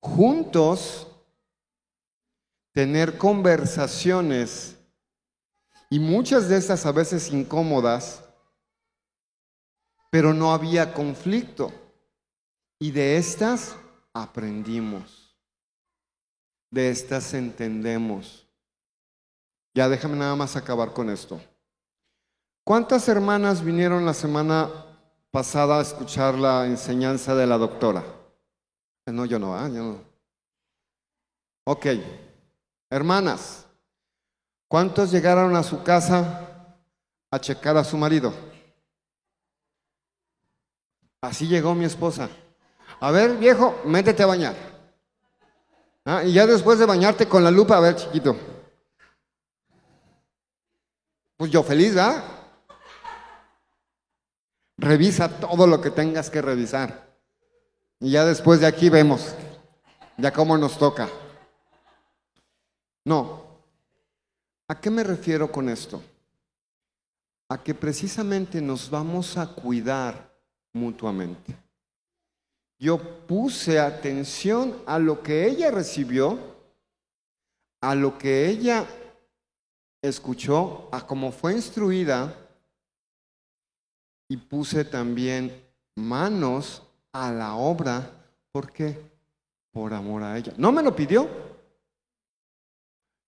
juntos, tener conversaciones y muchas de estas a veces incómodas, pero no había conflicto. Y de estas aprendimos. De estas entendemos. Ya déjame nada más acabar con esto. ¿Cuántas hermanas vinieron la semana pasada a escuchar la enseñanza de la doctora? No, yo no, ¿ah? yo no. Ok, hermanas, ¿Cuántos llegaron a su casa a checar a su marido? Así llegó mi esposa. A ver, viejo, métete a bañar. Ah, y ya después de bañarte con la lupa, a ver, chiquito. Pues yo feliz, ¿verdad? Revisa todo lo que tengas que revisar. Y ya después de aquí vemos ya cómo nos toca. No. ¿A qué me refiero con esto? A que precisamente nos vamos a cuidar mutuamente. Yo puse atención a lo que ella recibió, a lo que ella escuchó, a cómo fue instruida y puse también manos a la obra. ¿Por qué? Por amor a ella. No me lo pidió.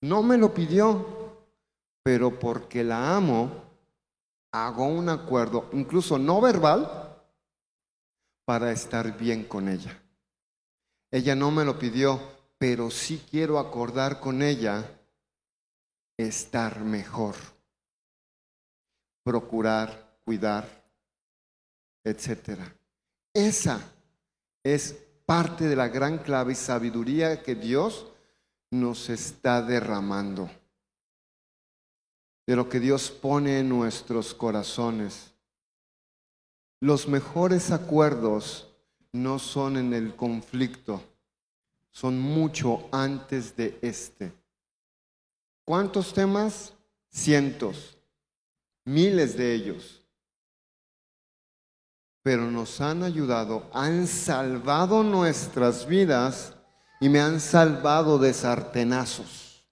No me lo pidió. Pero porque la amo, hago un acuerdo, incluso no verbal, para estar bien con ella. Ella no me lo pidió, pero sí quiero acordar con ella estar mejor, procurar, cuidar, etcétera. Esa es parte de la gran clave y sabiduría que Dios nos está derramando. De lo que Dios pone en nuestros corazones. Los mejores acuerdos no son en el conflicto, son mucho antes de este. ¿Cuántos temas? Cientos, miles de ellos pero nos han ayudado, han salvado nuestras vidas y me han salvado de sartenazos.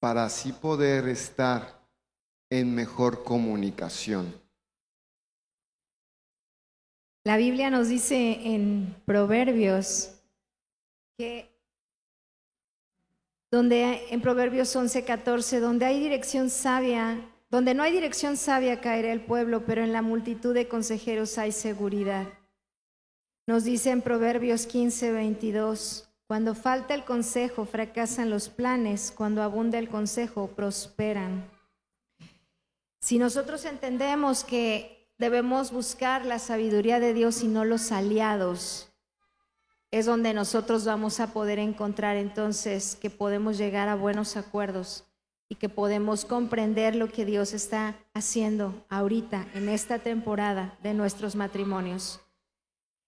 Para así poder estar en mejor comunicación. La Biblia nos dice en Proverbios que donde en Proverbios 11:14, donde hay dirección sabia, donde no hay dirección sabia caerá el pueblo, pero en la multitud de consejeros hay seguridad. Nos dice en Proverbios 15, 22, cuando falta el consejo, fracasan los planes, cuando abunda el consejo, prosperan. Si nosotros entendemos que debemos buscar la sabiduría de Dios y no los aliados, es donde nosotros vamos a poder encontrar entonces que podemos llegar a buenos acuerdos y que podemos comprender lo que Dios está haciendo ahorita, en esta temporada de nuestros matrimonios.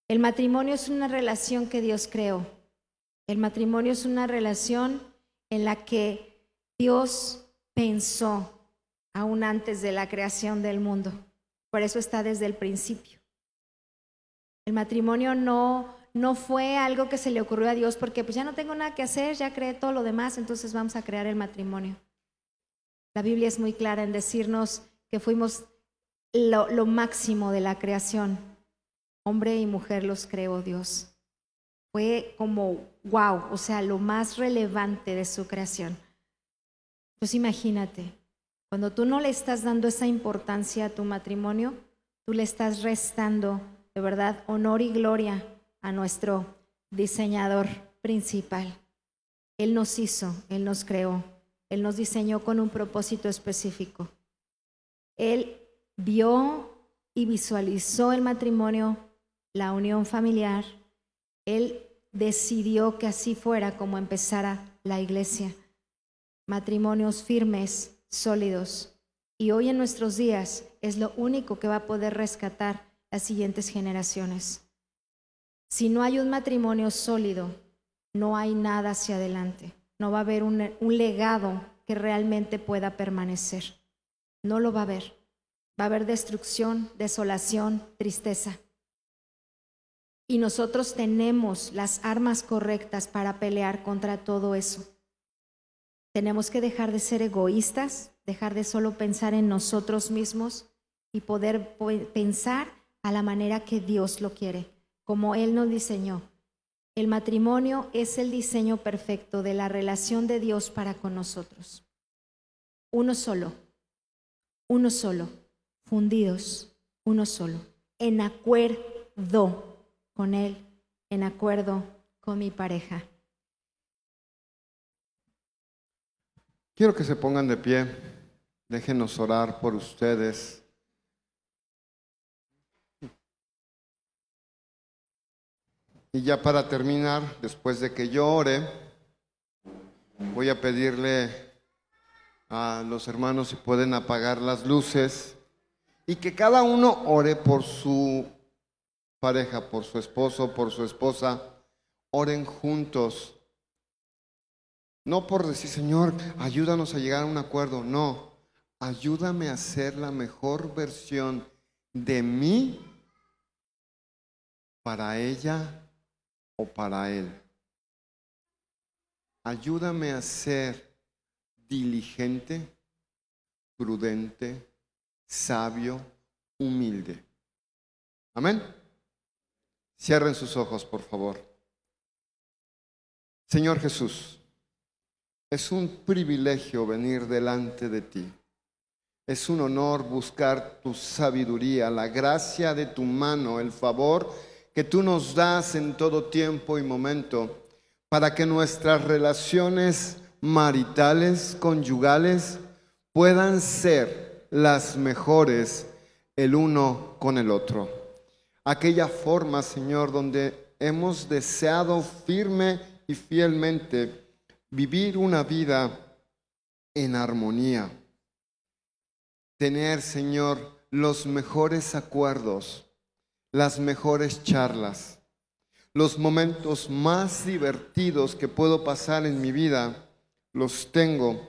El matrimonio es una relación que Dios creó. El matrimonio es una relación en la que Dios pensó aún antes de la creación del mundo. Por eso está desde el principio. El matrimonio no, no fue algo que se le ocurrió a Dios porque pues ya no tengo nada que hacer, ya creé todo lo demás, entonces vamos a crear el matrimonio. La Biblia es muy clara en decirnos que fuimos lo, máximo de la creación. Hombre y mujer los creó Dios. Fue como, wow, o sea, lo más relevante de su creación. Pues imagínate, cuando tú no le estás dando esa importancia a tu matrimonio, tú le estás restando, de verdad, honor y gloria a nuestro diseñador principal. Él nos hizo, Él nos creó. Él nos diseñó con un propósito específico. Él vio y visualizó el matrimonio, la unión familiar. Él decidió que así fuera como empezara la iglesia. Matrimonios firmes, sólidos. Y hoy en nuestros días es lo único que va a poder rescatar las siguientes generaciones. Si no hay un matrimonio sólido, no hay nada hacia adelante no va a haber un, legado que realmente pueda permanecer. No lo va a haber. Va a haber destrucción, desolación, tristeza. Y nosotros tenemos las armas correctas para pelear contra todo eso. Tenemos que dejar de ser egoístas, dejar de solo pensar en nosotros mismos y poder pensar a la manera que Dios lo quiere, como Él nos diseñó, el matrimonio es el diseño perfecto de la relación de Dios para con nosotros. Uno solo, uno solo, fundidos, uno solo, en acuerdo con Él, en acuerdo con mi pareja. Quiero que se pongan de pie. Déjenos orar por ustedes. Y ya para terminar, después de que yo ore, voy a pedirle a los hermanos si pueden apagar las luces y que cada uno ore por su pareja, por su esposo, por su esposa. Oren juntos. No por decir, Señor, ayúdanos a llegar a un acuerdo. No, ayúdame a ser la mejor versión de mí para ella o para él. Ayúdame a ser diligente, prudente, sabio, humilde. Amén. Cierren sus ojos, por favor. Señor Jesús, es un privilegio venir delante de ti. Es un honor buscar tu sabiduría, la gracia de tu mano, el favor que tú nos das en todo tiempo y momento para que nuestras relaciones maritales, conyugales, puedan ser las mejores el uno con el otro. Aquella forma, Señor, donde hemos deseado firme y fielmente vivir una vida en armonía. Tener, Señor, los mejores acuerdos las mejores charlas, los momentos más divertidos que puedo pasar en mi vida, los tengo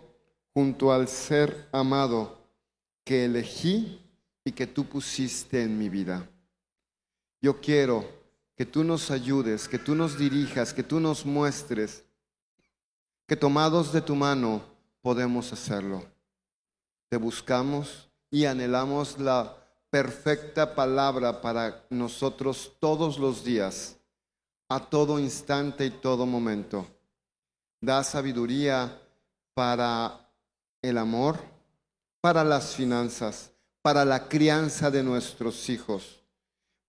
junto al ser amado que elegí y que tú pusiste en mi vida. Yo quiero que tú nos ayudes, que tú nos dirijas, que tú nos muestres que tomados de tu mano podemos hacerlo. Te buscamos y anhelamos la perfecta palabra para nosotros todos los días, a todo instante y todo momento. Da sabiduría para el amor, para las finanzas, para la crianza de nuestros hijos,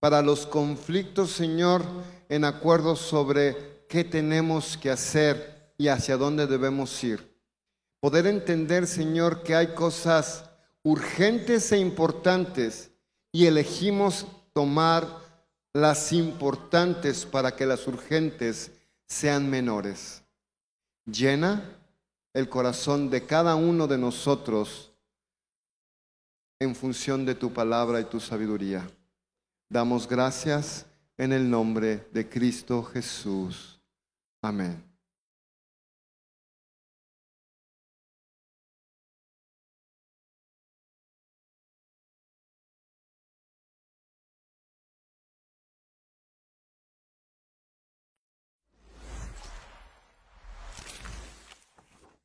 para los conflictos, Señor, en acuerdo sobre qué tenemos que hacer y hacia dónde debemos ir. Poder entender, Señor, que hay cosas urgentes e importantes y elegimos tomar las importantes para que las urgentes sean menores. Llena el corazón de cada uno de nosotros en función de tu palabra y tu sabiduría. Damos gracias en el nombre de Cristo Jesús. Amén.